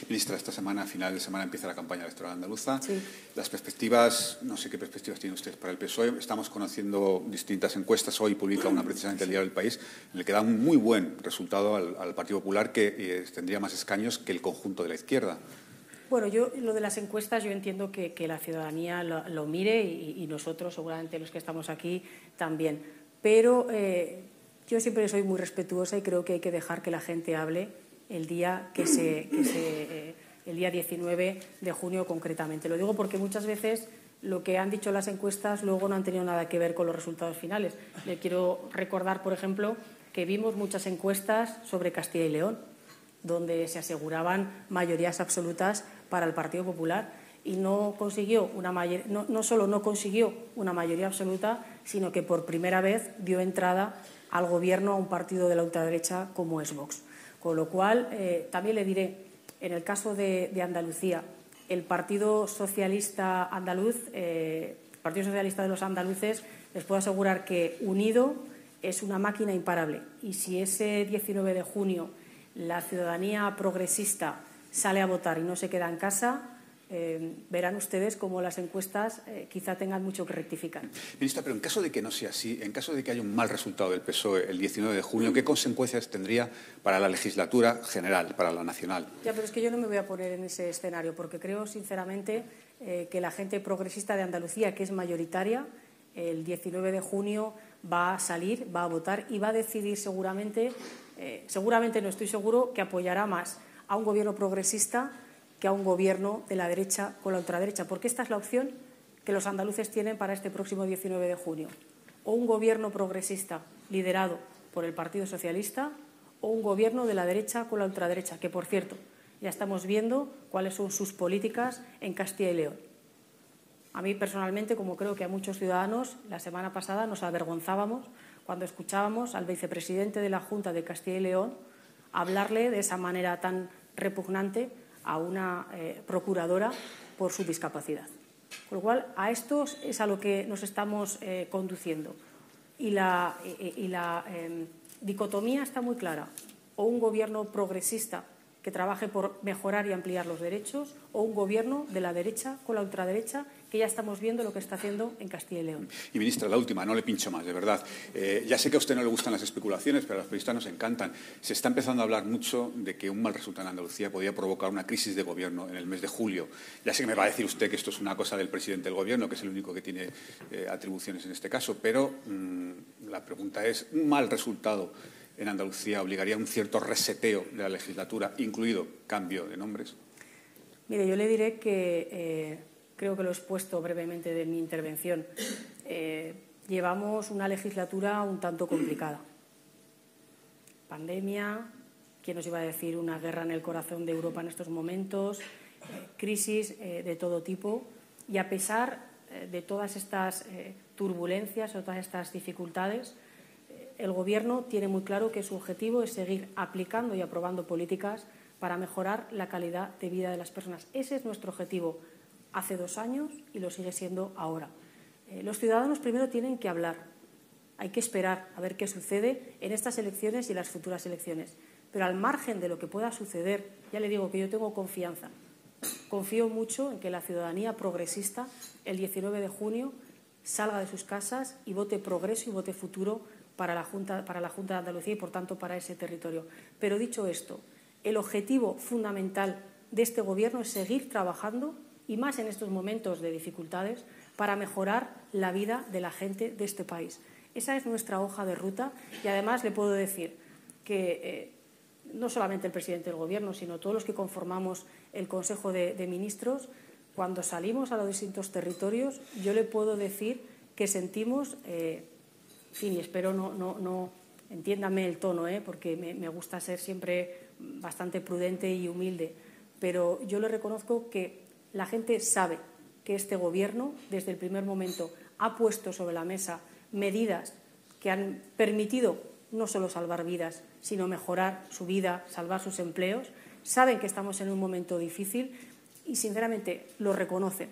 Ministra, esta semana, a final de semana, empieza la campaña electoral andaluza. Sí. Las perspectivas, no sé qué perspectivas tiene usted para el PSOE. Estamos conociendo distintas encuestas. Hoy publica una precisamente el Diario del País, en el que da un muy buen resultado al, Partido Popular, que eh, tendría más escaños que el conjunto de la izquierda. Bueno, yo lo de las encuestas yo entiendo que, la ciudadanía lo, mire y, nosotros, seguramente los que estamos aquí, también. Pero eh, yo siempre soy muy respetuosa y creo que hay que dejar que la gente hable el día que se, eh, el día 19 de junio concretamente. Lo digo porque muchas veces lo que han dicho las encuestas luego no han tenido nada que ver con los resultados finales. Le quiero recordar, por ejemplo, que vimos muchas encuestas sobre Castilla y León donde se aseguraban mayorías absolutas para el Partido Popular y no consiguió una no, no solo no consiguió una mayoría absoluta, sino que por primera vez dio entrada al gobierno a un partido de la ultraderecha como es Vox. Con lo cual, eh, también le diré, en el caso de, Andalucía, el Partido Socialista Andaluz, eh, el Partido Socialista de los Andaluces, les puedo asegurar que unido es una máquina imparable. Y si ese 19 de junio la ciudadanía progresista sale a votar y no se queda en casa, eh, verán ustedes cómo las encuestas eh, quizá tengan mucho que rectificar. Ministra, pero en caso de que no sea así, en caso de que haya un mal resultado del PSOE el 19 de junio, ¿qué consecuencias tendría para la legislatura general, para la nacional? Ya, pero es que yo no me voy a poner en ese escenario, porque creo sinceramente eh, que la gente progresista de Andalucía, que es mayoritaria, el 19 de junio va a salir, va a votar y va a decidir seguramente, seguramente no estoy seguro, que apoyará más a un gobierno progresista que a un gobierno de la derecha con la ultraderecha, porque esta es la opción que los andaluces tienen para este próximo 19 de junio. O un gobierno progresista liderado por el Partido Socialista o un gobierno de la derecha con la ultraderecha, que por cierto, ya estamos viendo cuáles son sus políticas en Castilla y León. A mí personalmente, como creo que a muchos ciudadanos, la semana pasada nos avergonzábamos cuando escuchábamos al vicepresidente de la Junta de Castilla y León hablarle de esa manera tan repugnante a una eh, procuradora por su discapacidad. Con lo cual, a esto es a lo que nos estamos eh, conduciendo. Y la, em, dicotomía está muy clara. O un gobierno progresista que trabaje por mejorar y ampliar los derechos, o un gobierno de la derecha con la ultraderecha que ya estamos viendo lo que está haciendo en Castilla y León. Y ministra, la última, no le pincho más, de verdad. Eh, ya sé que a usted no le gustan las especulaciones, pero a los periodistas nos encantan. Se está empezando a hablar mucho de que un mal resultado en Andalucía podía provocar una crisis de gobierno en el mes de julio. Ya sé que me va a decir usted que esto es una cosa del presidente del gobierno, que es el único que tiene eh, atribuciones en este caso, pero mm, la pregunta es, ¿un mal resultado en Andalucía obligaría a un cierto reseteo de la legislatura, incluido cambio de nombres? Mire, yo le diré que eh, creo que lo he expuesto brevemente de mi intervención. Eh, llevamos una legislatura un tanto complicada. Pandemia, ¿quién nos iba a decir una guerra en el corazón de Europa en estos momentos? Eh, crisis eh, de todo tipo. Y a pesar de todas estas turbulencias o todas estas dificultades, el Gobierno tiene muy claro que su objetivo es seguir aplicando y aprobando políticas para mejorar la calidad de vida de las personas. Ese es nuestro objetivo hace dos años y lo sigue siendo ahora. Eh, los ciudadanos primero tienen que hablar. Hay que esperar a ver qué sucede en estas elecciones y las futuras elecciones. Pero al margen de lo que pueda suceder, ya le digo que yo tengo confianza. Confío mucho en que la ciudadanía progresista el 19 de junio salga de sus casas y vote progreso y vote futuro para la Junta, para la Junta de Andalucía y, por tanto, para ese territorio. Pero dicho esto, el objetivo fundamental de este Gobierno es seguir trabajando y más en estos momentos de dificultades, para mejorar la vida de la gente de este país. Esa es nuestra hoja de ruta y además le puedo decir que eh, no solamente el presidente del Gobierno, sino todos los que conformamos el Consejo de, Ministros, cuando salimos a los distintos territorios, yo le puedo decir que sentimos, eh, fin, y espero no, no, no entiéndame el tono, eh, porque me gusta ser siempre bastante prudente y humilde, pero yo le reconozco que la gente sabe que este Gobierno, desde el primer momento, ha puesto sobre la mesa medidas que han permitido no solo salvar vidas, sino mejorar su vida, salvar sus empleos. Saben que estamos en un momento difícil y, sinceramente, lo reconocen.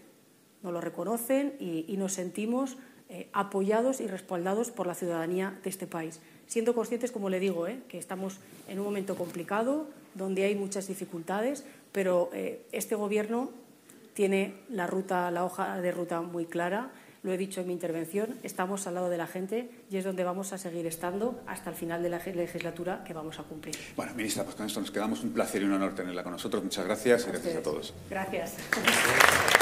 Nos lo reconocen y, nos sentimos eh, apoyados y respaldados por la ciudadanía de este país. Siendo conscientes, como le digo, eh, que estamos en un momento complicado, donde hay muchas dificultades, pero eh, este Gobierno tiene la, ruta, la hoja de ruta muy clara. Lo he dicho en mi intervención, estamos al lado de la gente y es donde vamos a seguir estando hasta el final de la legislatura que vamos a cumplir. Bueno, ministra, pues con esto nos quedamos. Un placer y un honor tenerla con nosotros. Muchas gracias y gracias a todos. Gracias. *laughs*